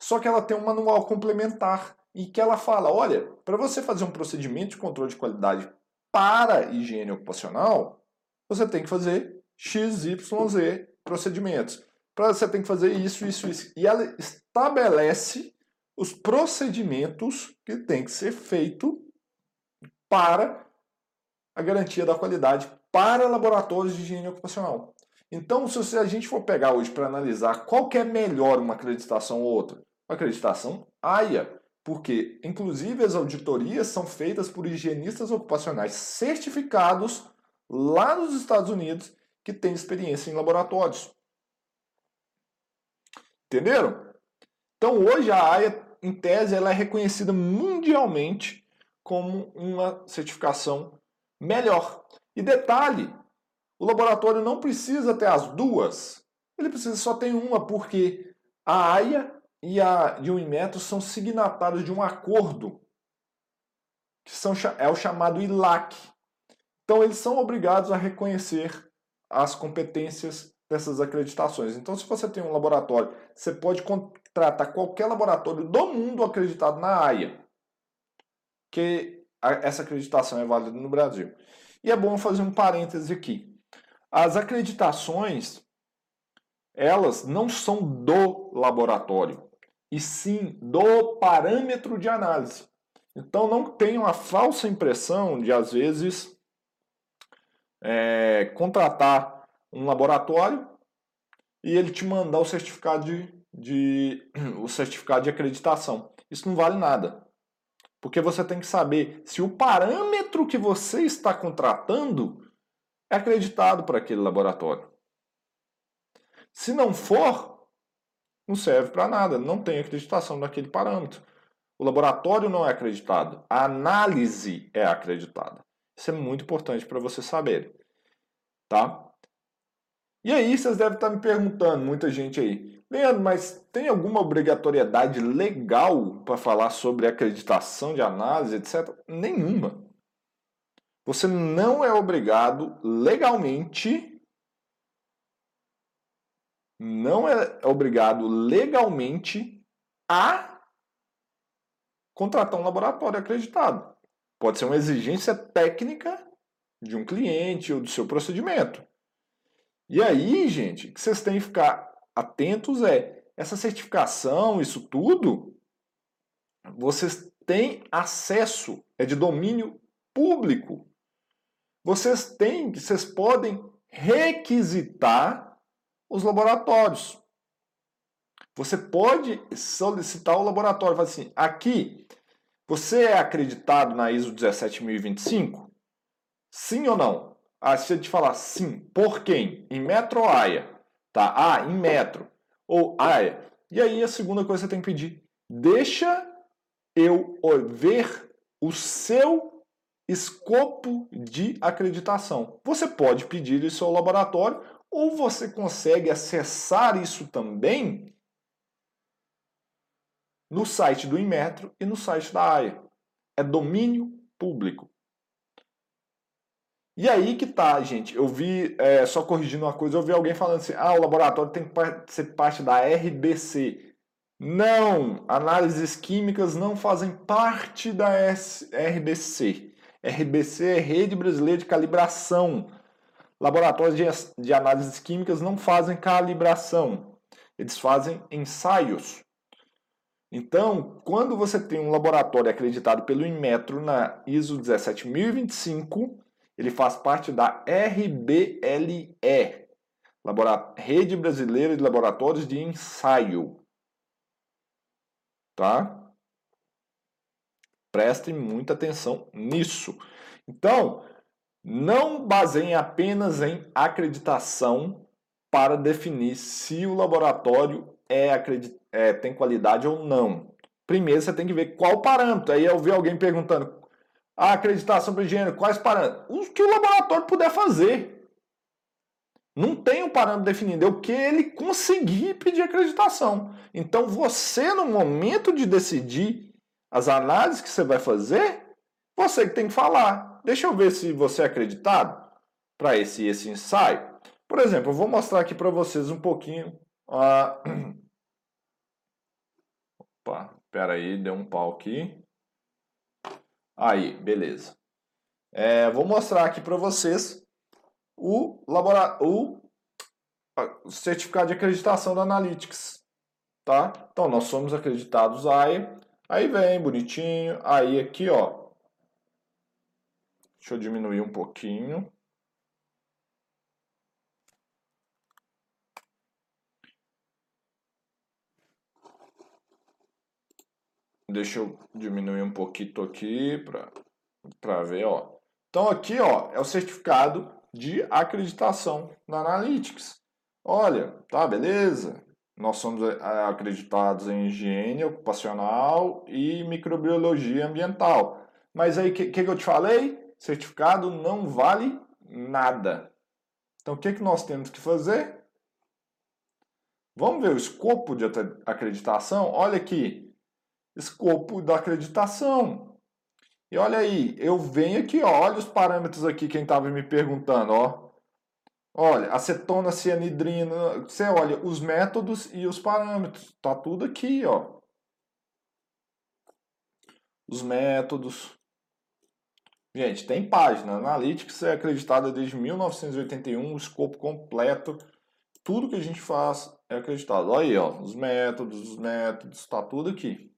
Só que ela tem um manual complementar e que ela fala, olha, para você fazer um procedimento de controle de qualidade para higiene ocupacional, você tem que fazer XYZ procedimentos. Para você tem que fazer isso, isso, isso. E ela estabelece os procedimentos que tem que ser feito para a garantia da qualidade para laboratórios de higiene ocupacional. Então, se a gente for pegar hoje para analisar qual que é melhor uma acreditação ou outra, uma acreditação AIA, porque inclusive as auditorias são feitas por higienistas ocupacionais certificados lá nos Estados Unidos que têm experiência em laboratórios. Entenderam? Então hoje a AIA, em tese, ela é reconhecida mundialmente como uma certificação melhor. E detalhe, o laboratório não precisa ter as duas, ele precisa só ter uma, porque a AIA e, a, e o são signatários de um acordo, que são, é o chamado ILAC. Então, eles são obrigados a reconhecer as competências dessas acreditações. Então, se você tem um laboratório, você pode contratar qualquer laboratório do mundo acreditado na AIA, que essa acreditação é válida no Brasil. E é bom fazer um parêntese aqui. As acreditações, elas não são do laboratório, e sim do parâmetro de análise. Então não tenham a falsa impressão de, às vezes, é, contratar um laboratório e ele te mandar o certificado de, de, o certificado de acreditação. Isso não vale nada. Porque você tem que saber se o parâmetro que você está contratando é acreditado para aquele laboratório. Se não for, não serve para nada, não tem acreditação naquele parâmetro. O laboratório não é acreditado, a análise é acreditada. Isso é muito importante para você saber, tá? E aí vocês devem estar me perguntando, muita gente aí, Leandro, mas tem alguma obrigatoriedade legal para falar sobre acreditação de análise, etc? Nenhuma. Você não é obrigado legalmente, não é obrigado legalmente a contratar um laboratório acreditado. Pode ser uma exigência técnica de um cliente ou do seu procedimento. E aí, gente, que vocês têm que ficar atentos é essa certificação, isso tudo, vocês têm acesso, é de domínio público. Vocês têm, vocês podem requisitar os laboratórios. Você pode solicitar o laboratório, falar assim, aqui, você é acreditado na ISO 17025? Sim ou não? Ah, se eu te falar sim, por quem? Em metro ou AIA? Tá? Ah, em metro. Ou. Ah, e aí a segunda coisa que você tem que pedir, deixa eu ver o seu escopo de acreditação. Você pode pedir isso ao laboratório ou você consegue acessar isso também no site do Inmetro e no site da AIA. É domínio público. E aí que tá, gente. Eu vi, é, só corrigindo uma coisa, eu vi alguém falando assim: ah, o laboratório tem que ser parte da RBC. Não, análises químicas não fazem parte da RBC. RBC é Rede Brasileira de Calibração. Laboratórios de, de análises químicas não fazem calibração, eles fazem ensaios. Então, quando você tem um laboratório acreditado pelo Inmetro na ISO 17025, ele faz parte da RBLE, Rede Brasileira de Laboratórios de Ensaio. Tá? Prestem muita atenção nisso. Então, não baseiem apenas em acreditação para definir se o laboratório é, é, tem qualidade ou não. Primeiro você tem que ver qual parâmetro. Aí eu vi alguém perguntando: a acreditação para higiene, quais parâmetros? O que o laboratório puder fazer. Não tem um parâmetro definido, é o que ele conseguir pedir acreditação. Então você, no momento de decidir as análises que você vai fazer, você que tem que falar. Deixa eu ver se você é acreditado para esse, esse ensaio. Por exemplo, eu vou mostrar aqui para vocês um pouquinho. Uh... Opa, espera aí, deu um pau aqui. Aí, beleza. É, vou mostrar aqui para vocês o, labora... o certificado de acreditação da Analytics. Tá? Então, nós somos acreditados aí. Aí vem, bonitinho. Aí aqui, ó, Deixa eu diminuir um pouquinho. Deixa eu diminuir um pouquinho aqui para ver, ó. Então aqui, ó, é o certificado de acreditação na Analytics. Olha, tá, beleza? Nós somos é, acreditados em higiene ocupacional e microbiologia ambiental. Mas aí, o que, que eu te falei? certificado não vale nada. Então, o que, que nós temos que fazer? Vamos ver o escopo de acreditação? Olha aqui, escopo da acreditação. E olha aí, eu venho aqui, ó, olha os parâmetros aqui, quem estava me perguntando, ó. Olha, acetona, cianidrina, você olha os métodos e os parâmetros, tá tudo aqui, ó. Os métodos, Gente, tem página. Analytics é acreditada desde 1981, o escopo completo. Tudo que a gente faz é acreditado. Olha aí, ó, os métodos, os métodos, está tudo aqui.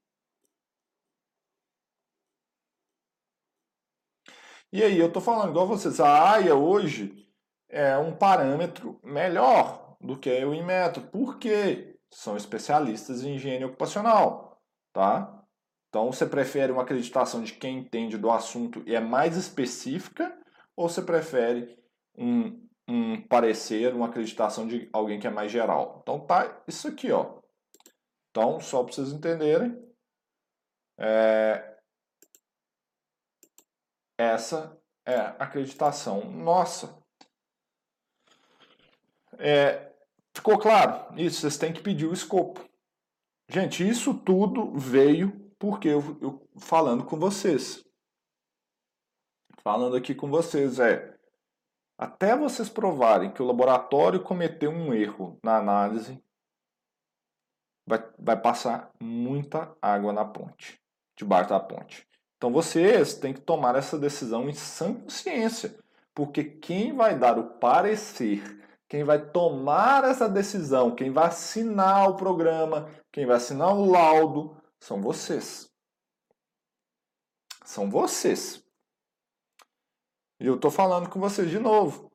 E aí, eu estou falando igual vocês, a AIA hoje é um parâmetro melhor do que o Inmetro. Por quê? São especialistas em higiene ocupacional, tá? Então, você prefere uma acreditação de quem entende do assunto e é mais específica, ou você prefere um, um parecer, uma acreditação de alguém que é mais geral? Então, tá isso aqui, ó. Então, só para vocês entenderem, é... essa é a acreditação nossa. É... Ficou claro? Isso, vocês têm que pedir o escopo. Gente, isso tudo veio porque eu, eu falando com vocês. Falando aqui com vocês, é. Até vocês provarem que o laboratório cometeu um erro na análise, vai, vai passar muita água na ponte, debaixo da ponte. Então vocês têm que tomar essa decisão em sã consciência, porque quem vai dar o parecer, quem vai tomar essa decisão, quem vai assinar o programa, quem vai assinar o laudo, são vocês. São vocês. E eu estou falando com vocês de novo.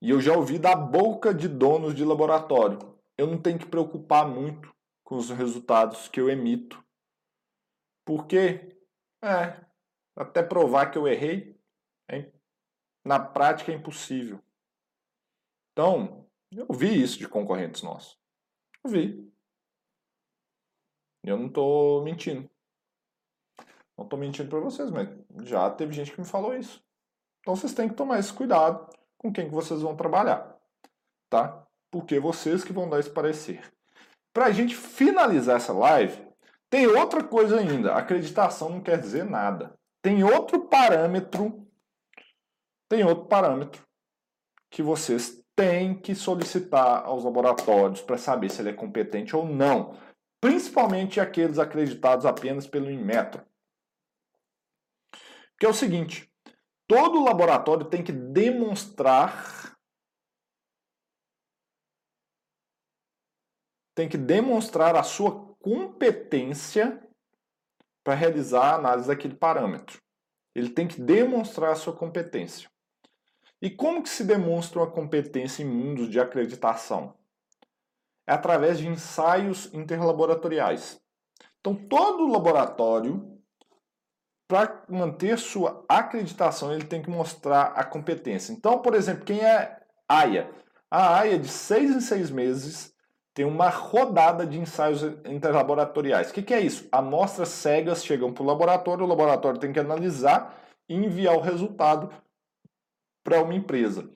E eu já ouvi da boca de donos de laboratório. Eu não tenho que preocupar muito com os resultados que eu emito. Porque, é, até provar que eu errei, na prática é impossível. Então, eu vi isso de concorrentes nossos. Eu vi. Eu não estou mentindo. Não estou mentindo para vocês, mas já teve gente que me falou isso. Então vocês têm que tomar esse cuidado com quem que vocês vão trabalhar. tá? Porque vocês que vão dar esse parecer. Para a gente finalizar essa live, tem outra coisa ainda. Acreditação não quer dizer nada. Tem outro parâmetro, tem outro parâmetro que vocês têm que solicitar aos laboratórios para saber se ele é competente ou não, principalmente aqueles acreditados apenas pelo Inmetro. Que é o seguinte: todo laboratório tem que demonstrar tem que demonstrar a sua competência para realizar a análise daquele parâmetro. Ele tem que demonstrar a sua competência. E como que se demonstra uma competência em mundos de acreditação? É através de ensaios interlaboratoriais. Então, todo laboratório, para manter sua acreditação, ele tem que mostrar a competência. Então, por exemplo, quem é AIA? A AIA, de seis em seis meses, tem uma rodada de ensaios interlaboratoriais. O que, que é isso? Amostras cegas chegam para o laboratório, o laboratório tem que analisar e enviar o resultado para uma empresa.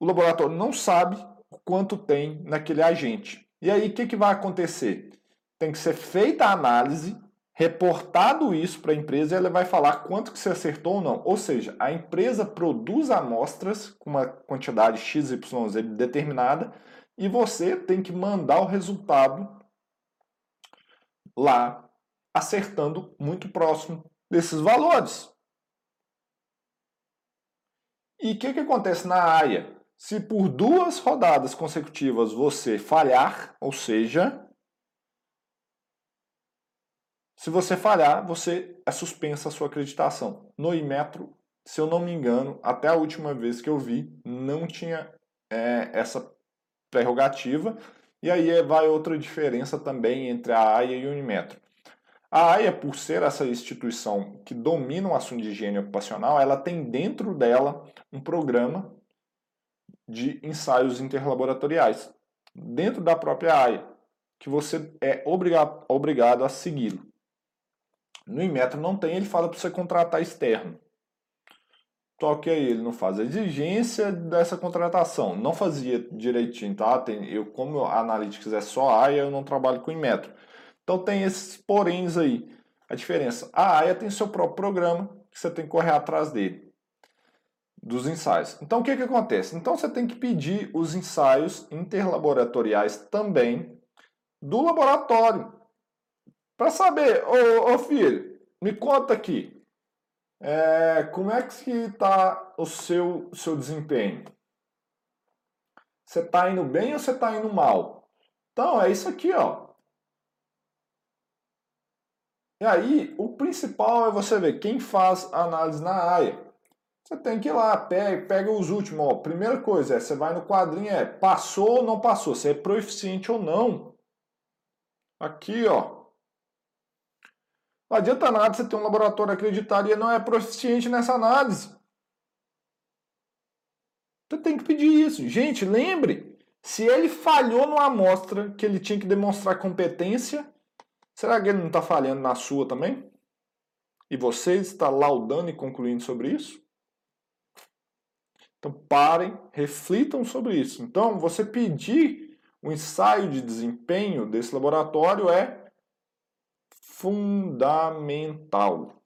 O laboratório não sabe quanto tem naquele agente. E aí, o que, que vai acontecer? Tem que ser feita a análise, reportado isso para a empresa e ela vai falar quanto que você acertou ou não. Ou seja, a empresa produz amostras com uma quantidade XYZ determinada e você tem que mandar o resultado lá, acertando muito próximo desses valores. E o que, que acontece na AIA? Se por duas rodadas consecutivas você falhar, ou seja, se você falhar, você é suspensa a sua acreditação. No Imetro, se eu não me engano, até a última vez que eu vi, não tinha é, essa prerrogativa. E aí vai outra diferença também entre a AIA e o Unimetro. A AIA, por ser essa instituição que domina o assunto de higiene ocupacional, ela tem dentro dela um programa de ensaios interlaboratoriais, dentro da própria AIA, que você é obrigado, a segui-lo. No Inmetro não tem, ele fala para você contratar externo. Toque aí, ele não faz a exigência dessa contratação. Não fazia direitinho, tá? Tem, eu, como a Analytics é só AIA, eu não trabalho com Inmetro. Então tem esses poréns aí. A diferença, a AIA tem seu próprio programa, que você tem que correr atrás dele, dos ensaios. Então o que, que acontece? Então você tem que pedir os ensaios interlaboratoriais também do laboratório. Para saber, ô, ô filho, me conta aqui, é, como é que está o seu, seu desempenho? Você está indo bem ou você está indo mal? Então, é isso aqui, ó. E aí, o principal é você ver quem faz análise na AIA. Você tem que ir lá, pega, pega os últimos. Ó. Primeira coisa é, você vai no quadrinho, é passou ou não passou, se é proficiente ou não. Aqui, ó. Não adianta nada você ter um laboratório acreditado e ele não é proficiente nessa análise. Você tem que pedir isso. Gente, lembre, se ele falhou numa amostra que ele tinha que demonstrar competência, será que ele não está falhando na sua também? E você está laudando e concluindo sobre isso? Então parem, reflitam sobre isso. Então, você pedir o ensaio de desempenho desse laboratório é fundamental.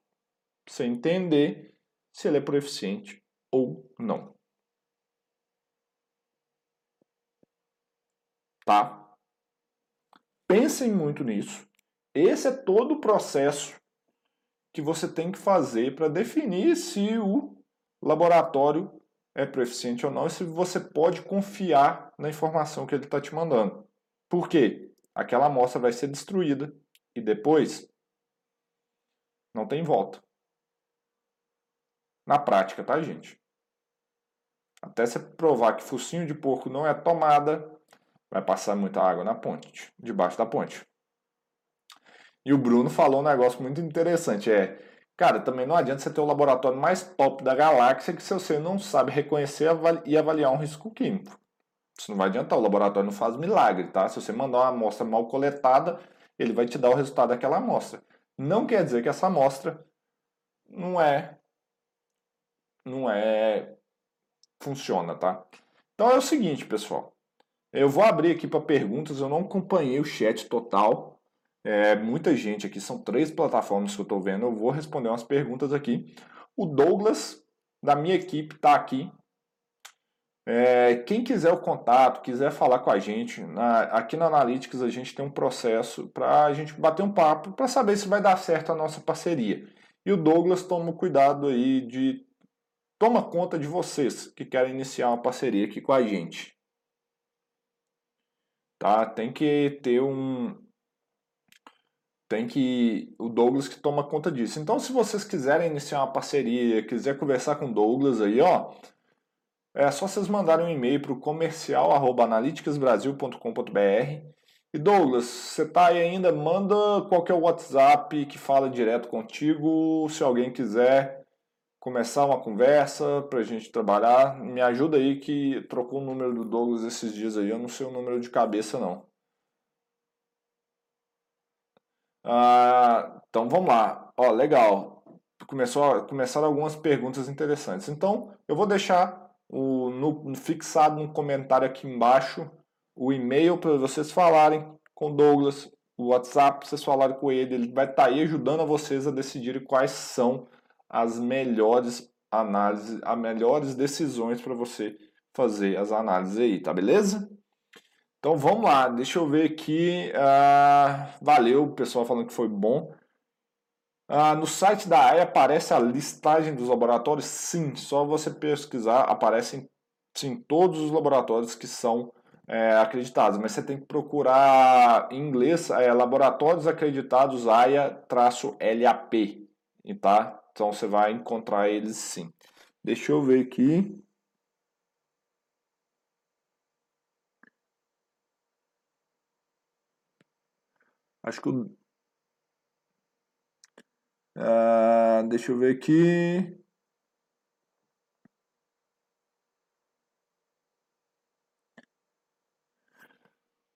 Você entender se ele é proficiente ou não. Tá? Pensem muito nisso. Esse é todo o processo que você tem que fazer para definir se o laboratório é proficiente ou não e se você pode confiar na informação que ele está te mandando. Por quê? Aquela amostra vai ser destruída e depois, não tem volta. Na prática, tá, gente? Até você provar que focinho de porco não é tomada, vai passar muita água na ponte, debaixo da ponte. E o Bruno falou um negócio muito interessante, é, cara, também não adianta você ter o laboratório mais top da galáxia que se você não sabe reconhecer e avaliar um risco químico. Isso não vai adiantar, o laboratório não faz milagre, tá? Se você mandar uma amostra mal coletada, ele vai te dar o resultado daquela amostra. Não quer dizer que essa amostra não é não é funciona, tá? Então é o seguinte, pessoal. Eu vou abrir aqui para perguntas. Eu não acompanhei o chat total. É, muita gente aqui, são três plataformas que eu estou vendo. Eu vou responder umas perguntas aqui. O Douglas, da minha equipe, está aqui. É, quem quiser o contato, quiser falar com a gente, na, aqui na Analytics a gente tem um processo para a gente bater um papo para saber se vai dar certo a nossa parceria. E o Douglas toma cuidado aí de toma conta de vocês que querem iniciar uma parceria aqui com a gente. Tá? Tem que ter um tem que o Douglas que toma conta disso. Então, se vocês quiserem iniciar uma parceria, quiser conversar com o Douglas aí, ó, é só vocês mandarem um e-mail para o comercial@analyticasbrasil.com.br. E Douglas, você tá aí ainda? Manda qualquer WhatsApp que fala direto contigo, se alguém quiser começar uma conversa para a gente trabalhar. Me ajuda aí que trocou o número do Douglas esses dias aí, eu não sei o número de cabeça não. Ah, então vamos lá. Ó, legal. Começou, começaram algumas perguntas interessantes. Então eu vou deixar o, no, fixado no comentário aqui embaixo o e-mail para vocês falarem com o Douglas, o WhatsApp, vocês falarem com ele, ele vai estar tá aí ajudando a vocês a decidirem quais são as melhores análises, as melhores decisões para você fazer as análises aí, tá beleza? Então vamos lá, deixa eu ver aqui. Uh, valeu, o pessoal falando que foi bom. Uh, no site da AIA aparece a listagem dos laboratórios? Sim, só você pesquisar, aparecem sim todos os laboratórios que são é, acreditados, mas você tem que procurar em inglês é, laboratórios acreditados AIA-LAP, tá? Então você vai encontrar eles sim. Deixa eu ver aqui. Acho que o... Uh, deixa eu ver aqui.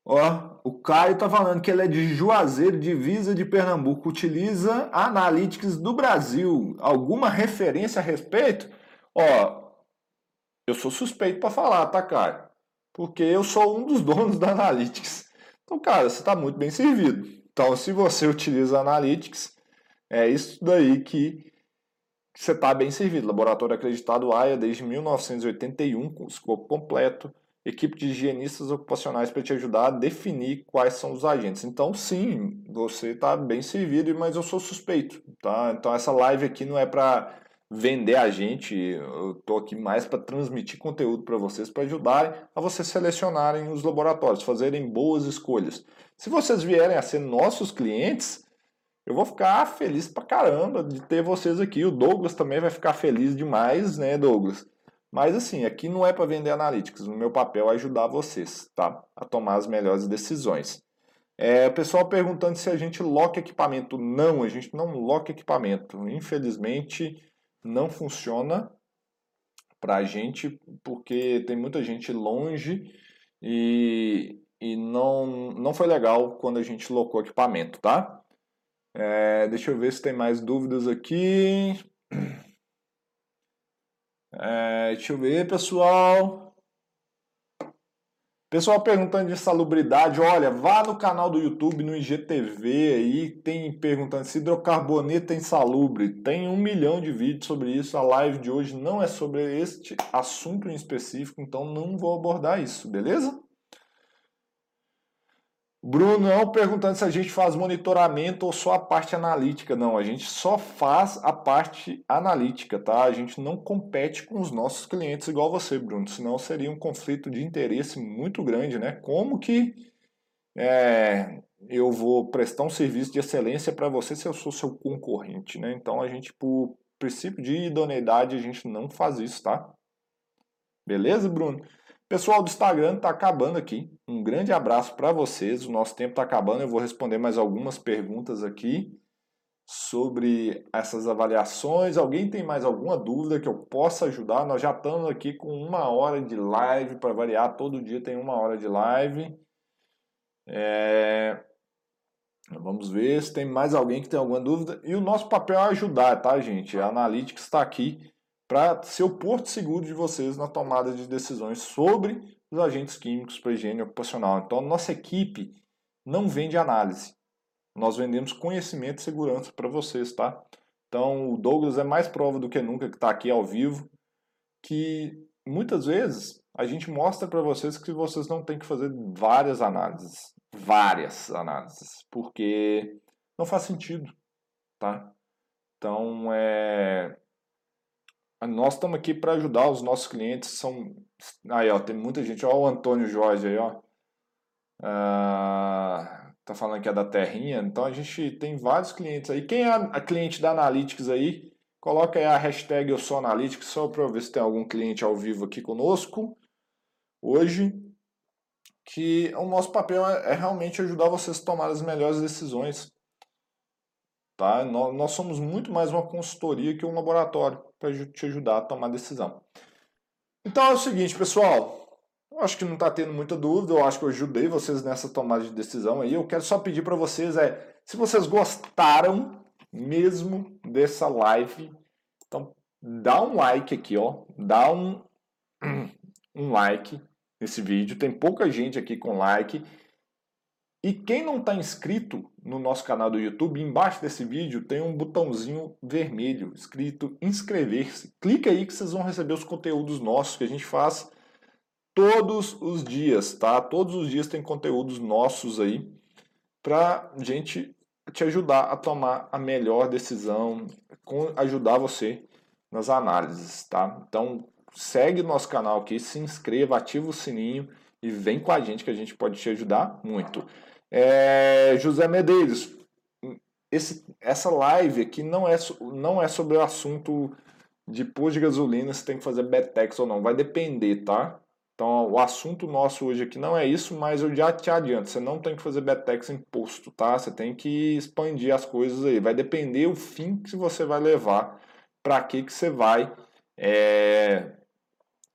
Ó, o Caio tá falando que ele é de Juazeiro, divisa de Pernambuco, utiliza Analytics do Brasil. Alguma referência a respeito? Ó, eu sou suspeito para falar, tá, Caio? Porque eu sou um dos donos da Analytics. Então, cara, você está muito bem servido. Então, se você utiliza Analytics, é isso daí que você está bem servido. Laboratório acreditado AIA desde 1981, com escopo completo equipe de higienistas ocupacionais para te ajudar a definir quais são os agentes. Então, sim, você está bem servido, mas eu sou suspeito, tá? Então, essa live aqui não é para vender a gente, eu estou aqui mais para transmitir conteúdo para vocês, para ajudarem a vocês selecionarem os laboratórios, fazerem boas escolhas. Se vocês vierem a ser nossos clientes, eu vou ficar feliz pra caramba de ter vocês aqui. O Douglas também vai ficar feliz demais, né, Douglas? Mas assim, aqui não é para vender analytics, o meu papel é ajudar vocês, tá? A tomar as melhores decisões. É, o pessoal perguntando se a gente loca equipamento. Não, a gente não loca equipamento. Infelizmente, não funciona para a gente, porque tem muita gente longe e, e não, não foi legal quando a gente locou equipamento, tá? É, deixa eu ver se tem mais dúvidas aqui. É, deixa eu ver, pessoal. Pessoal perguntando de salubridade, olha, vá no canal do YouTube, no IGTV aí, tem perguntando se hidrocarboneto é insalubre. Tem um milhão de vídeos sobre isso. A live de hoje não é sobre este assunto em específico, então não vou abordar isso, beleza? Bruno não perguntando se a gente faz monitoramento ou só a parte analítica. Não, a gente só faz a parte analítica, tá? A gente não compete com os nossos clientes igual você, Bruno. Senão seria um conflito de interesse muito grande, né? Como que é, eu vou prestar um serviço de excelência para você se eu sou seu concorrente, né? Então a gente, por princípio de idoneidade, a gente não faz isso, tá? Beleza, Bruno? Pessoal do Instagram está acabando aqui. Um grande abraço para vocês. O nosso tempo está acabando. Eu vou responder mais algumas perguntas aqui sobre essas avaliações. Alguém tem mais alguma dúvida que eu possa ajudar? Nós já estamos aqui com uma hora de live para variar. Todo dia tem uma hora de live. É... Vamos ver se tem mais alguém que tem alguma dúvida. E o nosso papel é ajudar, tá, gente? A Analytics está aqui para ser o porto seguro de vocês na tomada de decisões sobre os agentes químicos para higiene ocupacional. Então, nossa equipe não vende análise. Nós vendemos conhecimento e segurança para vocês, tá? Então, o Douglas é mais prova do que nunca que está aqui ao vivo, que muitas vezes a gente mostra para vocês que vocês não têm que fazer várias análises, várias análises, porque não faz sentido, tá? Então, é... nós estamos aqui para ajudar os nossos clientes, são... Aí, ó, tem muita gente, ó o Antônio Jorge aí, ó. Ah, tá falando que é da Terrinha, então a gente tem vários clientes aí. Quem é a cliente da Analytics aí, coloca aí a hashtag eu sou Analytics, só para ver se tem algum cliente ao vivo aqui conosco hoje, que o nosso papel é, é realmente ajudar vocês a tomar as melhores decisões. Tá? Nós, nós somos muito mais uma consultoria que um laboratório para te ajudar a tomar decisão. Então é o seguinte, pessoal, eu acho que não está tendo muita dúvida, eu acho que eu ajudei vocês nessa tomada de decisão aí. Eu quero só pedir para vocês é, se vocês gostaram mesmo dessa live, então dá um like aqui, ó, dá um um like nesse vídeo. Tem pouca gente aqui com like. E quem não está inscrito no nosso canal do YouTube, embaixo desse vídeo tem um botãozinho vermelho escrito inscrever-se. Clica aí que vocês vão receber os conteúdos nossos que a gente faz todos os dias, tá? Todos os dias tem conteúdos nossos aí para gente te ajudar a tomar a melhor decisão, ajudar você nas análises, tá? Então segue nosso canal aqui, se inscreva, ativa o sininho e vem com a gente que a gente pode te ajudar muito. É, José Medeiros, esse, essa live aqui não é, não é sobre o assunto de posto de gasolina, se tem que fazer Betex ou não, vai depender, tá? Então, o assunto nosso hoje aqui não é isso, mas eu já te adianto, você não tem que fazer Betex imposto, tá? Você tem que expandir as coisas aí. Vai depender o fim que você vai levar, para que que você vai, é,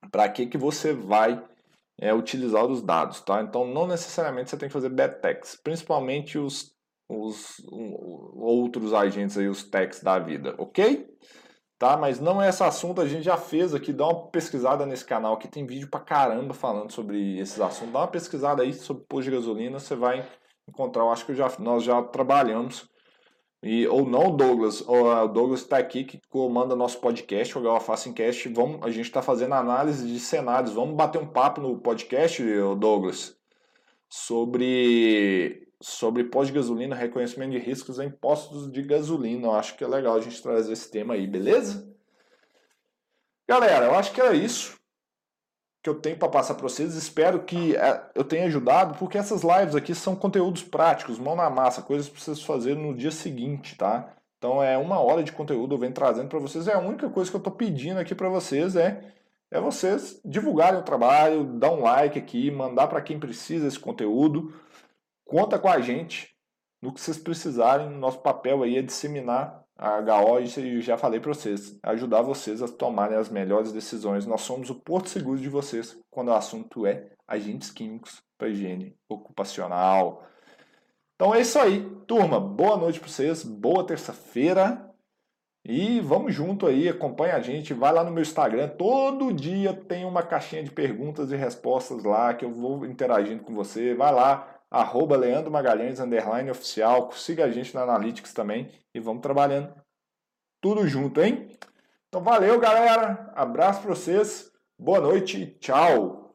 para que que você vai é, utilizar os dados, tá? Então, não necessariamente você tem que fazer Betex, principalmente os, os, os outros agentes aí, os techs da vida, ok? tá? Mas não é esse assunto, a gente já fez aqui, dá uma pesquisada nesse canal aqui, tem vídeo pra caramba falando sobre esses assuntos. Dá uma pesquisada aí sobre posto de gasolina, você vai encontrar, eu acho que já, nós já trabalhamos. E, ou não, Douglas, o Douglas está aqui que comanda nosso podcast, o Gala Facencast. Vamos, a gente está fazendo análise de cenários. Vamos bater um papo no podcast, Douglas, sobre sobre pós-gasolina, reconhecimento de riscos em postos de gasolina. Eu acho que é legal a gente trazer esse tema aí, beleza? Galera, eu acho que era isso que eu tenho para passar para vocês. Espero que é, eu tenha ajudado, porque essas lives aqui são conteúdos práticos, mão na massa, coisas para vocês fazerem no dia seguinte, tá? Então é uma hora de conteúdo eu venho trazendo para vocês. É a única coisa que eu estou pedindo aqui para vocês é é vocês divulgarem o trabalho, dar um like aqui, mandar para quem precisa esse conteúdo. Conta com a gente no que vocês precisarem. Nosso papel aí é disseminar a HO, eu já falei para vocês, ajudar vocês a tomarem as melhores decisões. Nós somos o porto seguro de vocês quando o assunto é agentes químicos para higiene ocupacional. Então é isso aí, turma. Boa noite para vocês, boa terça-feira. E vamos junto aí, acompanha a gente, vai lá no meu Instagram, todo dia tem uma caixinha de perguntas e respostas lá que eu vou interagindo com você. Vai lá, arroba Leandro Magalhães, underline oficial. Siga a gente na Analytics também e vamos trabalhando tudo junto, hein? Então valeu, galera. Abraço para vocês. Boa noite. Tchau.